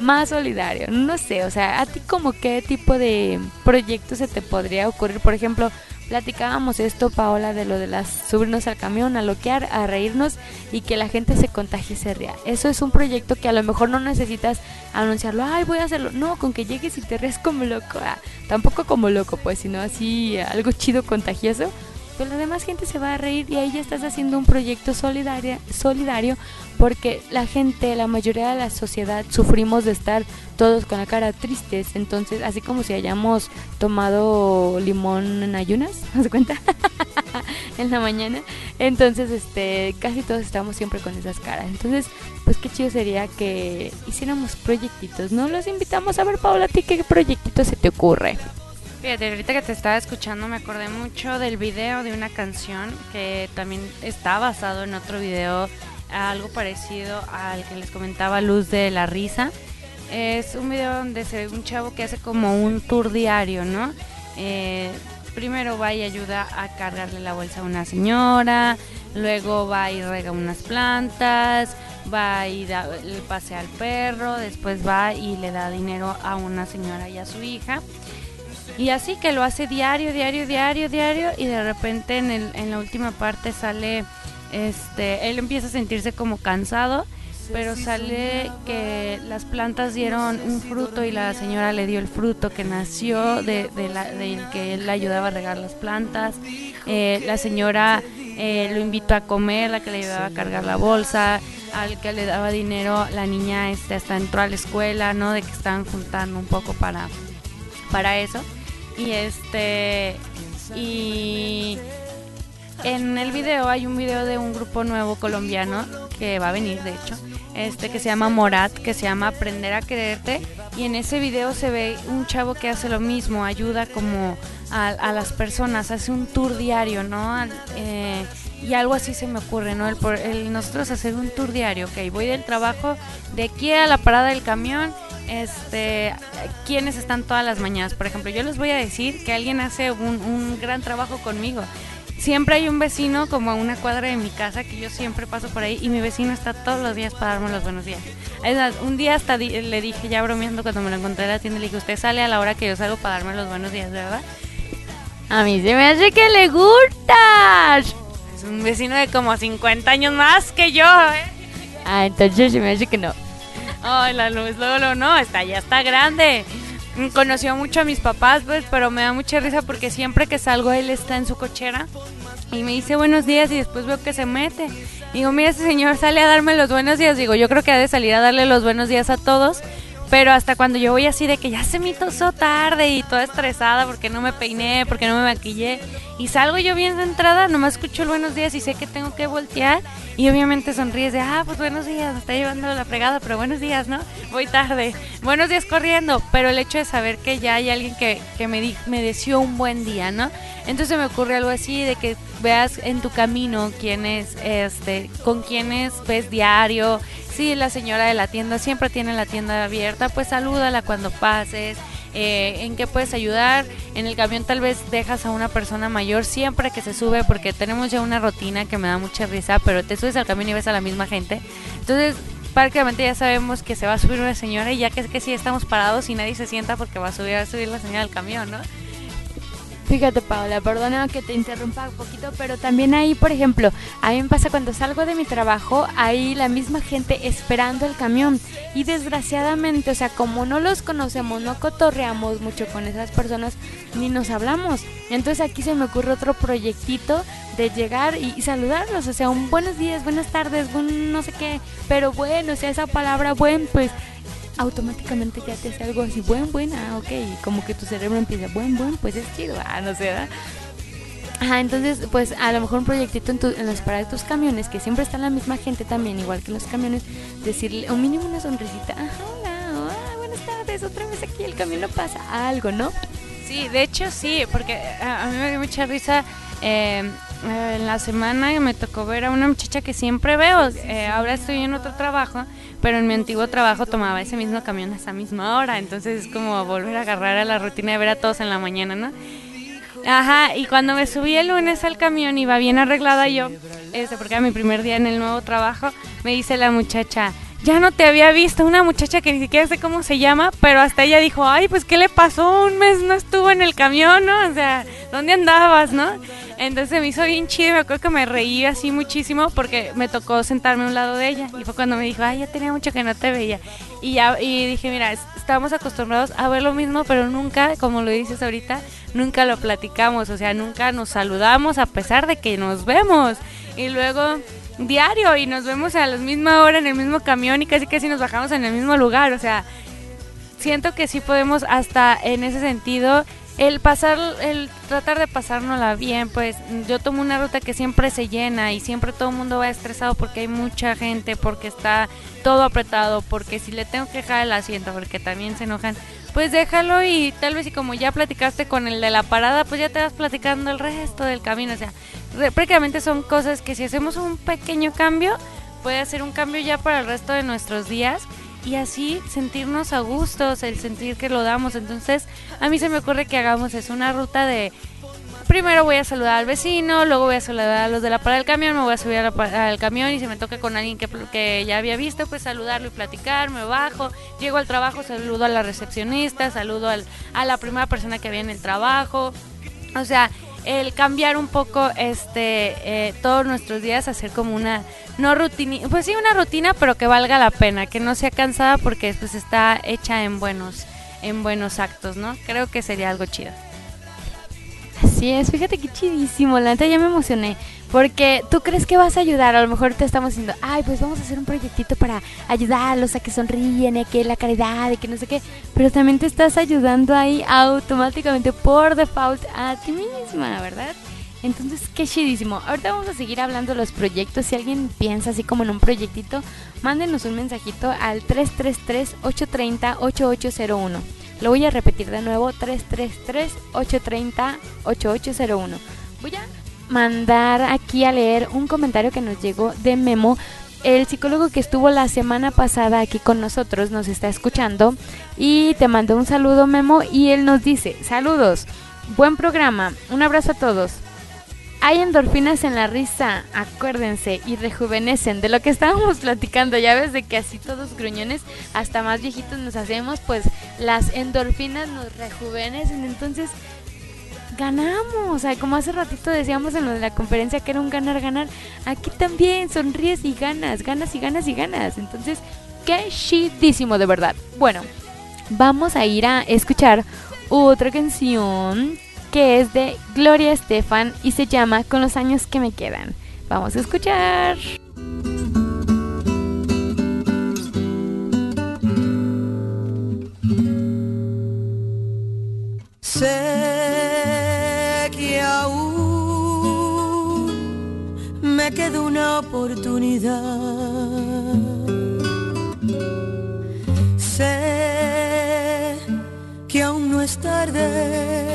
más solidario, no sé, o sea, a ti como qué tipo de proyecto se te podría ocurrir, por ejemplo, platicábamos esto, Paola, de lo de las subirnos al camión, a loquear, a reírnos y que la gente se contagie y. Eso es un proyecto que a lo mejor no necesitas anunciarlo, ay, voy a hacerlo. No, con que llegues y te ríes como loco. Ah, tampoco como loco, pues, sino así algo chido, contagioso pues la demás gente se va a reír y ahí ya estás haciendo un proyecto solidario porque la gente, la mayoría de la sociedad sufrimos de estar todos con la cara tristes, entonces así como si hayamos tomado limón en ayunas, [laughs] ¿se cuenta? [laughs] en la mañana, entonces este casi todos estamos siempre con esas caras, entonces pues qué chido sería que hiciéramos proyectitos, ¿no? Los invitamos a ver Paula, ¿a ti qué proyectito se te ocurre? Fíjate, ahorita que te estaba escuchando me acordé mucho del video de una canción que también está basado en otro video, algo parecido al que les comentaba Luz de la Risa. Es un video donde se ve un chavo que hace como un tour diario, ¿no? Eh, primero va y ayuda a cargarle la bolsa a una señora, luego va y rega unas plantas, va y da, le pasea al perro, después va y le da dinero a una señora y a su hija. Y así que lo hace diario, diario, diario, diario y de repente en, el, en la última parte sale, este, él empieza a sentirse como cansado, pero sale que las plantas dieron un fruto y la señora le dio el fruto que nació de, de la, del que él le ayudaba a regar las plantas. Eh, la señora eh, lo invitó a comer, la que le ayudaba a cargar la bolsa, al que le daba dinero, la niña este, hasta entró a la escuela, ¿no? De que estaban juntando un poco para, para eso. Y este. Y. En el video hay un video de un grupo nuevo colombiano que va a venir, de hecho, este que se llama Morat, que se llama Aprender a quererte. Y en ese video se ve un chavo que hace lo mismo, ayuda como a, las personas, hace un tour diario, ¿no? Eh, y algo así se me ocurre, ¿no? El, el, nosotros hacer un tour diario, ok, voy del trabajo de aquí a la parada del camión este, quienes están todas las mañanas. Por ejemplo, yo les voy a decir que alguien hace un, gran trabajo conmigo. Siempre hay un vecino como a una cuadra de mi casa que yo siempre paso por ahí y mi vecino está todos los días para darme los buenos días. Un día hasta le dije, ya bromeando cuando me lo encontré en la tienda, le dije, usted sale a la hora que yo salgo para darme los buenos días, ¿verdad? A mí se me hace que le gustas. Es un vecino de como 50 años más que yo, ¿eh? Ah, entonces se me hace que no. Ay, la luz, luego, no, está, ya está grande. Conoció mucho a mis papás, pues, pero me da mucha risa porque siempre que salgo él está en su cochera y me dice buenos días y después veo que se mete. Digo, mira, ese señor sale a darme los buenos días. Digo, yo creo que ha de salir a darle los buenos días a todos pero hasta cuando yo voy así de que ya se me tosó tarde y toda estresada porque no me peiné, porque no me maquillé. Y salgo yo bien de entrada, nomás escucho el buenos días y sé que tengo que voltear. Y obviamente sonríes de, ah, pues buenos días, me está llevando la fregada, pero buenos días, ¿no? Voy tarde. Buenos días corriendo. Pero el hecho de saber que ya hay alguien que, que me, di, me deseó un buen día, ¿no? Entonces me ocurre algo así de que veas en tu camino quién es, este, con quiénes ves diario, si la señora de la tienda siempre tiene la tienda abierta, pues salúdala cuando pases. Eh, en qué puedes ayudar. En el camión tal vez dejas a una persona mayor siempre que se sube porque tenemos ya una rutina que me da mucha risa, pero te subes al camión y ves a la misma gente. Entonces prácticamente ya sabemos que se va a subir una señora y ya que es que sí estamos parados y nadie se sienta porque va a subir a subir la señora al camión, ¿no? Fíjate, Paola, perdona que te interrumpa un poquito, pero también ahí, por ejemplo, a mí me pasa cuando salgo de mi trabajo, hay la misma gente esperando el camión. Y desgraciadamente, o sea, como no los conocemos, no cotorreamos mucho con esas personas, ni nos hablamos. Entonces aquí se me ocurre otro proyectito de llegar y, saludarlos, o sea, un buenos días, buenas tardes, buen no sé qué, pero bueno, o sea, esa palabra buen, pues automáticamente ya te hace algo así, buen, buen, ah, ok, como que tu cerebro empieza, buen, buen, pues es chido, ah, no sé, ¿verdad? Ajá, entonces, pues a lo mejor un proyectito en, en las paradas de tus camiones, que siempre está la misma gente también, igual que en los camiones, decirle, o mínimo una sonrisita, ajá, hola, ah, buenas tardes, otra vez aquí el camino pasa, algo, ¿no? Sí, de hecho sí, porque a, mí me dio mucha risa. Eh, en la semana me tocó ver a una muchacha que siempre veo. Eh, ahora estoy en otro trabajo, pero en mi antiguo trabajo tomaba ese mismo camión a esa misma hora. Entonces es como volver a agarrar a la rutina de ver a todos en la mañana, ¿no? Ajá, y cuando me subí el lunes al camión iba bien arreglada yo, este, porque era mi primer día en el nuevo trabajo, me dice la muchacha, ya no te había visto, una muchacha que ni siquiera sé cómo se llama, pero hasta ella dijo, ay, pues ¿qué le pasó? Un mes no estuvo en el camión, ¿no? O sea, ¿dónde andabas, no? Entonces me hizo bien chido, me acuerdo que me reí así muchísimo porque me tocó sentarme a un lado de ella y fue cuando me dijo, ay, ya tenía mucho que no te veía. Y ya y dije, mira, estábamos acostumbrados a ver lo mismo, pero nunca, como lo dices ahorita, nunca lo platicamos, o sea, nunca nos saludamos a pesar de que nos vemos. Y luego diario y nos vemos a la misma hora en el mismo camión y casi casi nos bajamos en el mismo lugar, o sea, siento que sí podemos hasta en ese sentido el pasar, el tratar de pasárnosla bien, pues yo tomo una ruta que siempre se llena y siempre todo el mundo va estresado porque hay mucha gente, porque está todo apretado, porque si le tengo que dejar el asiento, porque también se enojan, pues déjalo y tal vez y como ya platicaste con el de la parada, pues ya te vas platicando el resto del camino, o sea, prácticamente son cosas que si hacemos un pequeño cambio, puede hacer un cambio ya para el resto de nuestros días y así sentirnos a gustos, el sentir que lo damos. Entonces, a mí se me ocurre que hagamos es una ruta de primero voy a saludar al vecino, luego voy a saludar a los de la parada del camión, me voy a subir al camión y si me toca con alguien que, que, ya había visto, pues saludarlo y platicar, me bajo, llego al trabajo, saludo a la recepcionista, saludo al, a la primera persona que había en el trabajo. O sea, el cambiar un poco este eh, todos nuestros días, hacer como una no rutina, pues sí una rutina, pero que valga la pena, que no sea cansada porque pues está hecha en buenos en buenos actos, ¿no? Creo que sería algo chido. Así es, fíjate qué chidísimo, la neta ya me emocioné. Porque tú crees que vas a ayudar, a lo mejor te estamos diciendo, ay, pues vamos a hacer un proyectito para ayudarlos a que sonríen, a que la caridad, y que no sé qué. Pero también te estás ayudando ahí automáticamente por default a ti misma, ¿verdad? Entonces, qué chidísimo. Ahorita vamos a seguir hablando de los proyectos. Si alguien piensa así como en un proyectito, mándenos un mensajito al 333-830-8801. Lo voy a repetir de nuevo, 333-830-8801. Voy a mandar aquí a leer un comentario que nos llegó de Memo. El psicólogo que estuvo la semana pasada aquí con nosotros nos está escuchando y te mando un saludo Memo y él nos dice, saludos, buen programa, un abrazo a todos. Hay endorfinas en la risa, acuérdense, y rejuvenecen. De lo que estábamos platicando, ya ves, de que así todos gruñones, hasta más viejitos nos hacemos, pues las endorfinas nos rejuvenecen. Entonces, ganamos. O sea, como hace ratito decíamos en lo de la conferencia que era un ganar-ganar, aquí también sonríes y ganas, ganas y ganas y ganas. Entonces, qué chidísimo de verdad. Bueno, vamos a ir a escuchar otra canción que es de Gloria Estefan y se llama Con los años que me quedan. Vamos a escuchar. me queda una oportunidad. Sé que aún no es tarde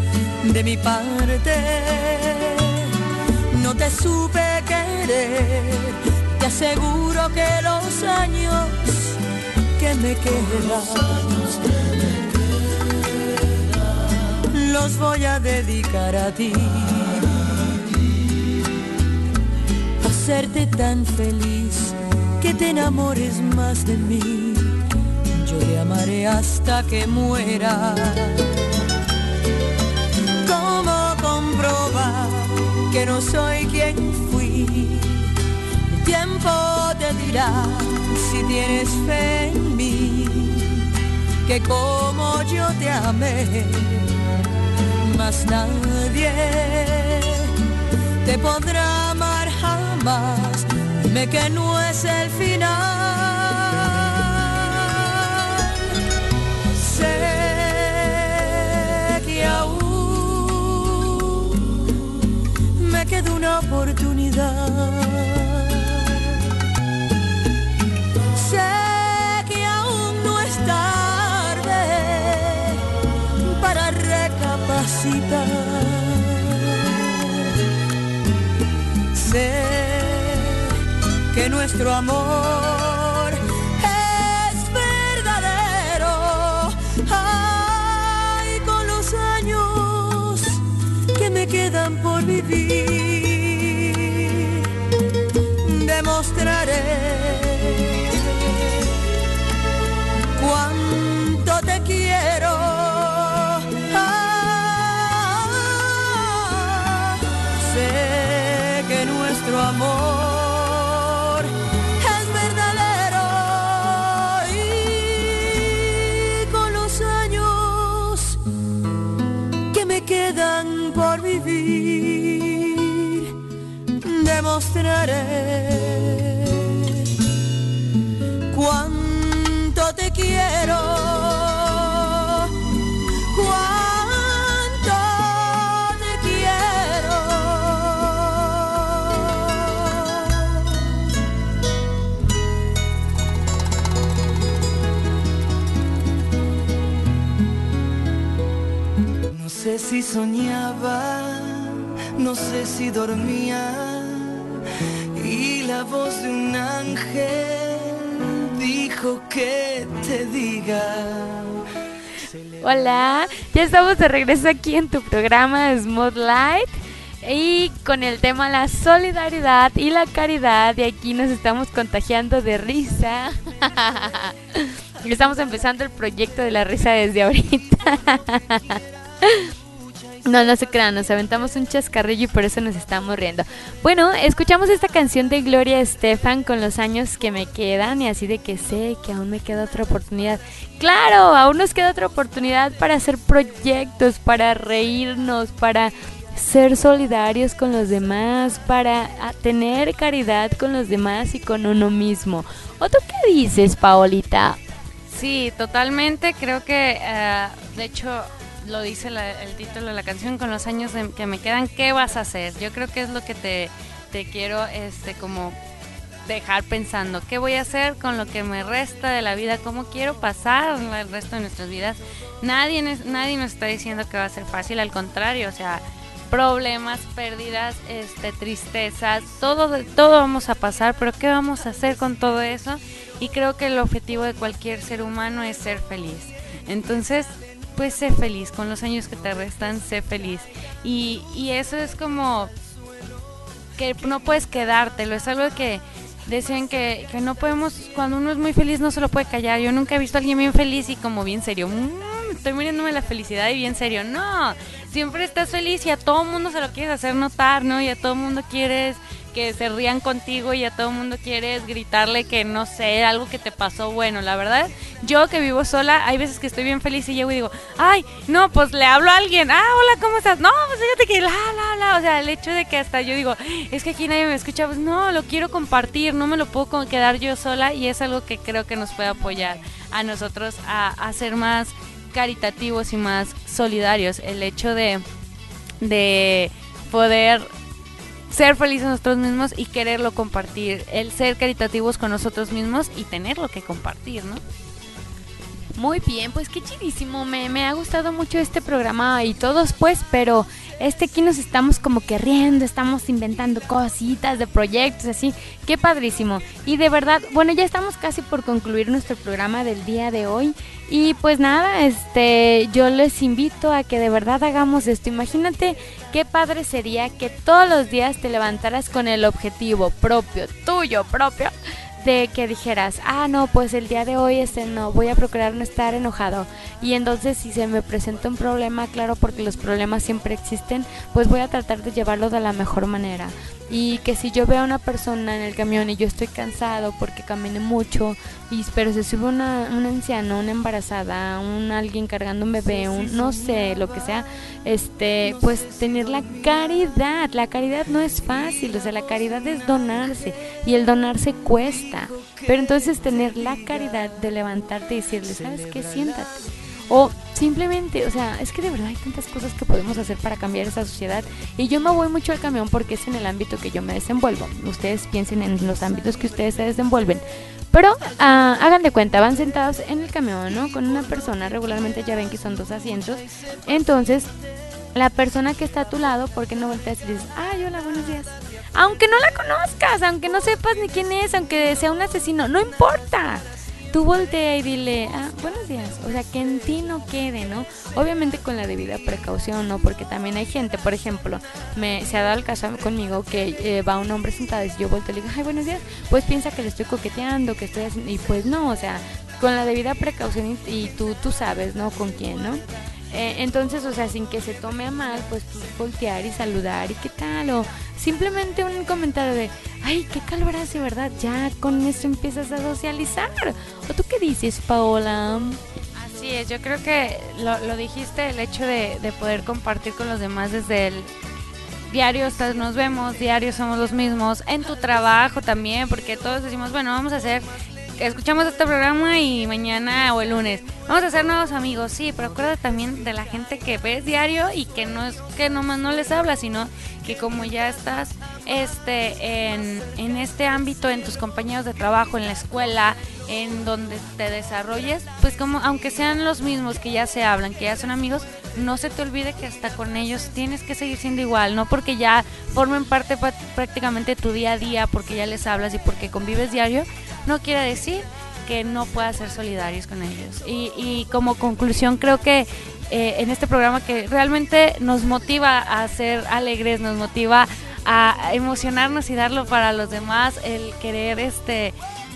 de mi parte. No te supe querer, te aseguro que los años que me quedan los voy a dedicar a ti. Hacerte tan feliz que te enamores más de mí. Yo te amaré hasta que muera. Que no soy quien fui? El tiempo te dirá si tienes fe en mí, que como yo te amé, más nadie te podrá amar jamás. Dime que no es el final. Queda una oportunidad. Sé que aún no es tarde para recapacitar. Sé que nuestro amor es verdadero. Ay, con los años que me quedan por vivir, demostraré cuánto te quiero. Ah, sé que nuestro amor es si soñaba, no sé si dormía y la voz de un ángel dijo que te diga. Hola, ya estamos de regreso aquí en tu programa Smooth Light y con el tema la solidaridad y la caridad y aquí nos estamos contagiando de risa. [laughs] Estamos empezando el proyecto de la risa desde ahorita. [laughs] No, no se crean, nos aventamos un chascarrillo y por eso nos estamos riendo. Bueno, escuchamos esta canción de Gloria Estefan con los años que me quedan y así de que sé que aún me queda otra oportunidad. Claro, aún nos queda otra oportunidad para hacer proyectos, para reírnos, para ser solidarios con los demás, para ah, tener caridad con los demás y con uno mismo. ¿O tú qué dices, Paolita? Sí, totalmente. Creo que, eh, de hecho, lo dice la- el título de la canción, con los años que me quedan, ¿qué vas a hacer? Yo creo que es lo que te, te quiero, este, como dejar pensando, ¿qué voy a hacer con lo que me resta de la vida? ¿Cómo quiero pasar el resto de nuestras vidas? Nadie, nadie nos está diciendo que va a ser fácil, al contrario, o sea, problemas, pérdidas, este, tristezas, todo, todo vamos a pasar, pero ¿qué vamos a hacer con todo eso? Y creo que el objetivo de cualquier ser humano es ser feliz. Entonces, pues sé feliz, con los años que te restan, sé feliz. Y, y eso es como que no puedes quedártelo, es algo que decían que, que no podemos, cuando uno es muy feliz no se lo puede callar. Yo nunca he visto a alguien bien feliz y como bien serio. "Mm, estoy muriéndome la felicidad y bien serio. No, siempre estás feliz y a todo mundo se lo quieres hacer notar, ¿no? Y a todo mundo quieres que se rían contigo y a todo mundo quieres gritarle que no sé, algo que te pasó bueno. La verdad, yo que vivo sola, hay veces que estoy bien feliz y llego y digo, ay, no, pues le hablo a alguien. Ah, hola, ¿cómo estás? No, pues fíjate que la, la, la. O sea, el hecho de que hasta yo digo, es que aquí nadie me escucha, pues no, lo quiero compartir, no me lo puedo quedar yo sola y es algo que creo que nos puede apoyar a nosotros a, a ser más caritativos y más solidarios. El hecho de, de poder ser felices nosotros mismos y quererlo compartir. El ser caritativos con nosotros mismos y tenerlo que compartir, ¿no? Muy bien, pues qué chidísimo, me, me ha gustado mucho este programa y todos pues, pero este aquí nos estamos como que riendo, estamos inventando cositas de proyectos así, qué padrísimo. Y de verdad, bueno, ya estamos casi por concluir nuestro programa del día de hoy y pues nada, este yo les invito a que de verdad hagamos esto. Imagínate qué padre sería que todos los días te levantaras con el objetivo propio, tuyo propio de que dijeras, ah, no, pues el día de hoy este no, voy a procurar no estar enojado. Y entonces si se me presenta un problema, claro, porque los problemas siempre existen, pues voy a tratar de llevarlo de la mejor manera y que si yo veo a una persona en el camión y yo estoy cansado porque caminé mucho y pero se sube una, un anciano, una embarazada, un alguien cargando un bebé, un no sé, lo que sea, este, pues tener la caridad, la caridad no es fácil, o sea, la caridad es donarse y el donarse cuesta, pero entonces tener la caridad de levantarte y decirle, ¿sabes qué? Siéntate. O simplemente, o sea, es que de verdad hay tantas cosas que podemos hacer para cambiar esa sociedad. Y yo me voy mucho al camión porque es en el ámbito que yo me desenvuelvo. Ustedes piensen en los ámbitos que ustedes se desenvuelven. Pero ah, hagan de cuenta, van sentados en el camión, ¿no? Con una persona, regularmente ya ven que son dos asientos. Entonces, la persona que está a tu lado, ¿por qué no volteas y dices, ay, hola, buenos días? Aunque no la conozcas, aunque no sepas ni quién es, aunque sea un asesino, no importa tú voltea y dile, ah, buenos días. O sea, que en ti no quede, ¿no? Obviamente con la debida precaución, ¿no? Porque también hay gente, por ejemplo, me se ha dado el caso conmigo que eh, va un hombre sentado y yo volteo y le digo, ay, buenos días. Pues piensa que le estoy coqueteando, que estoy haciendo. Y pues no, o sea, con la debida precaución y, tú, tú sabes, ¿no? Con quién, ¿no? Eh, entonces, o sea, sin que se tome a mal, pues voltear y saludar y qué tal, o simplemente un comentario de, ay, qué calor hace, ¿verdad? Ya con eso empiezas a socializar. ¿O tú qué dices, Paola? Así es, yo creo que lo, lo dijiste, el hecho de, de, poder compartir con los demás desde el diario nos vemos, diario somos los mismos, en tu trabajo también, porque todos decimos, bueno, vamos a hacer escuchamos este programa y mañana o el lunes. Vamos a hacer nuevos amigos, sí, pero acuérdate también de la gente que ves diario y que no es que nomás no les habla, sino que como ya estás este en, en este ámbito, en tus compañeros de trabajo, en la escuela, en donde te desarrolles, pues como aunque sean los mismos que ya se hablan, que ya son amigos, no se te olvide que hasta con ellos tienes que seguir siendo igual, no porque ya formen parte prácticamente tu día a día, porque ya les hablas y porque convives diario, no quiere decir que no puedas ser solidarios con ellos. Y, como conclusión creo que eh, en este programa que realmente nos motiva a ser alegres, nos motiva a emocionarnos y darlo para los demás, el querer este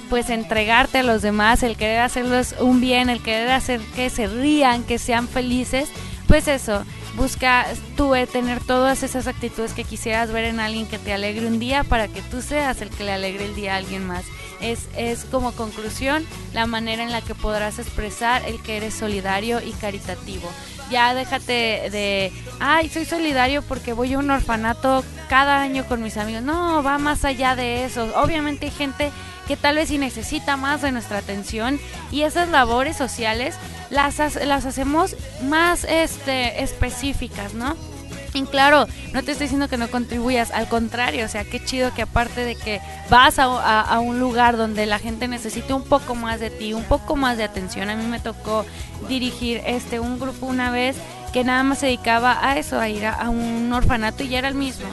pues entregarte a los demás, el querer hacerlos un bien, el querer hacer que se rían, que sean felices, pues eso, busca tú tener todas esas actitudes que quisieras ver en alguien que te alegre un día para que tú seas el que le alegre el día a alguien más es, es como conclusión la manera en la que podrás expresar el que eres solidario y caritativo. Ya déjate de, ay, soy solidario porque voy a un orfanato cada año con mis amigos. No, va más allá de eso. Obviamente hay gente que tal vez sí necesita más de nuestra atención y esas labores sociales las, las hacemos más este, específicas, ¿no? Y claro, no te estoy diciendo que no contribuyas, al contrario, o sea, qué chido que aparte de que vas a, un lugar donde la gente necesita un poco más de ti, un poco más de atención. A mí me tocó dirigir este un grupo una vez que nada más se dedicaba a eso, a ir a, un orfanato y ya era el mismo.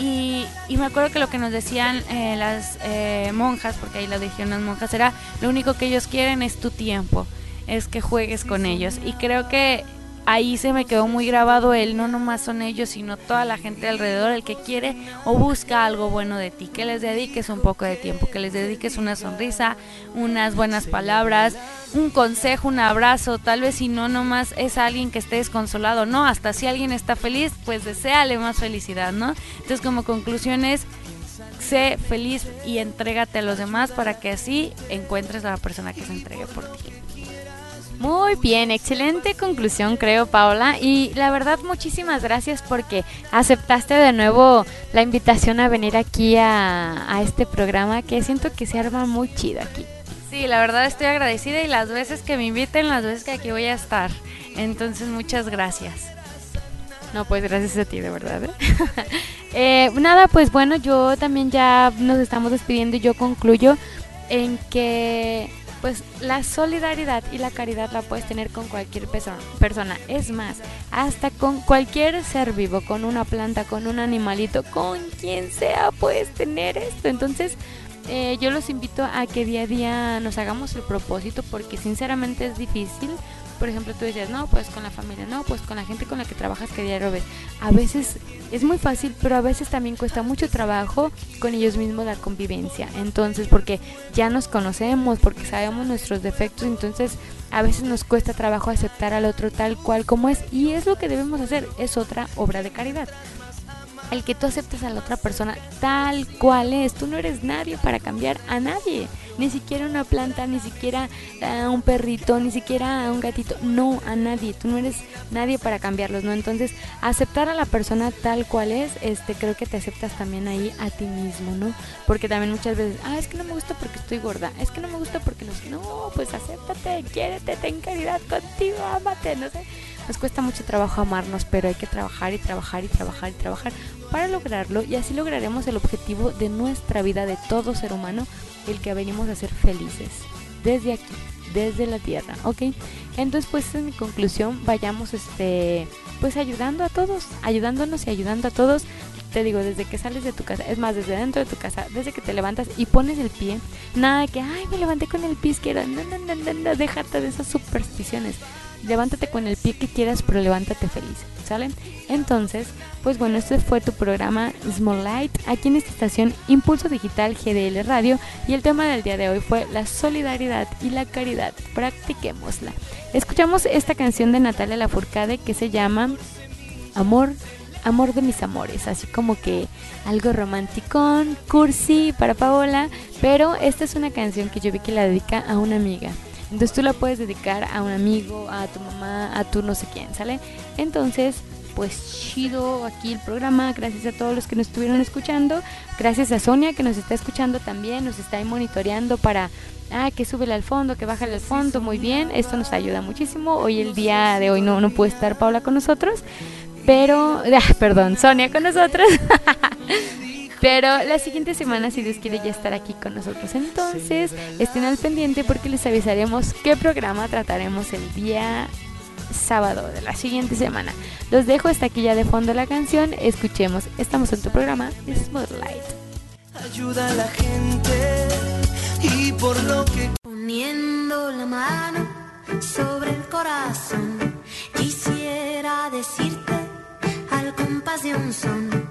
Y, me acuerdo que lo que nos decían eh, las eh, monjas, porque ahí lo dijeron las monjas, era lo único que ellos quieren es tu tiempo, es que juegues con ellos. Y creo que ahí se me quedó muy grabado el no nomás son ellos, sino toda la gente alrededor, el que quiere o busca algo bueno de ti, que les dediques un poco de tiempo, que les dediques una sonrisa, unas buenas palabras, un consejo, un abrazo, tal vez si no nomás es alguien que esté desconsolado, no, hasta si alguien está feliz, pues deséale más felicidad, ¿no? Entonces como conclusión es sé feliz y entrégate a los demás para que así encuentres a la persona que se entregue por ti. Muy bien, excelente conclusión creo Paola y la verdad muchísimas gracias porque aceptaste de nuevo la invitación a venir aquí a, este programa que siento que se arma muy chido aquí. Sí, la verdad estoy agradecida y las veces que me inviten, las veces que aquí voy a estar. Entonces muchas gracias. No, pues gracias a ti, de verdad. ¿eh? [laughs] eh, nada, pues bueno, yo también ya nos estamos despidiendo y yo concluyo en que pues la solidaridad y la caridad la puedes tener con cualquier persona. Es más, hasta con cualquier ser vivo, con una planta, con un animalito, con quien sea, puedes tener esto. Entonces, eh, yo los invito a que día a día nos hagamos el propósito porque sinceramente es difícil por ejemplo, tú decías, no, pues con la familia, no, pues con la gente con la que trabajas que diario ves. A veces es muy fácil, pero a veces también cuesta mucho trabajo con ellos mismos la convivencia. Entonces, porque ya nos conocemos, porque sabemos nuestros defectos, entonces a veces nos cuesta trabajo aceptar al otro tal cual como es. Y es lo que debemos hacer, es otra obra de caridad el que tú aceptes a la otra persona tal cual es. Tú no eres nadie para cambiar a nadie. Ni siquiera una planta, ni siquiera a un perrito, ni siquiera a un gatito. No, a nadie. Tú no eres nadie para cambiarlos, ¿no? Entonces, aceptar a la persona tal cual es, este, creo que te aceptas también ahí a ti mismo, ¿no? Porque también muchas veces, ah, es que no me gusta porque estoy gorda. Es que no me gusta porque no. No, pues acéptate, quiérete, ten caridad contigo, ámate, no sé nos cuesta mucho trabajo amarnos, pero hay que trabajar y trabajar y trabajar y trabajar para lograrlo y así lograremos el objetivo de nuestra vida de todo ser humano, el que venimos a ser felices desde aquí, desde la tierra, ¿ok? Entonces, pues en conclusión, vayamos este pues ayudando a todos, ayudándonos y ayudando a todos. Te digo, desde que sales de tu casa, es más, desde dentro de tu casa, desde que te levantas y pones el pie, nada de que, ay, me levanté con el pie izquierdo, no, no, no, no déjate de esas supersticiones levántate con el pie que quieras, pero levántate feliz, ¿sale? Entonces, pues bueno, este fue tu programa Small Light aquí en esta estación Impulso Digital GDL Radio y el tema del día de hoy fue la solidaridad y la caridad. Practiquémosla. Escuchamos esta canción de Natalia Lafourcade que se llama Amor amor de mis amores, así como que algo romanticón, cursi para Paola, pero esta es una canción que yo vi que la dedica a una amiga. Entonces tú la puedes dedicar a un amigo, a tu mamá, a tu no sé quién, ¿sale? Entonces, pues chido aquí el programa, gracias a todos los que nos estuvieron escuchando, gracias a Sonia que nos está escuchando también, nos está ahí monitoreando para, ah, que súbele al fondo, que bájale al fondo, muy bien, esto nos ayuda muchísimo, hoy el día de hoy no, no puede estar Paula con nosotros, pero, [laughs] ah, perdón, Sonia con nosotros. [laughs] Pero la siguiente semana, si Dios quiere, ya estar aquí con nosotros. Entonces, estén al pendiente porque les avisaremos qué programa trataremos el día sábado de la siguiente semana. Los dejo hasta aquí ya de fondo la canción. Escuchemos. Estamos en tu programa Spotlight. Ayuda a la gente y por lo que poniendo la mano sobre el corazón quisiera decirte al compás de un son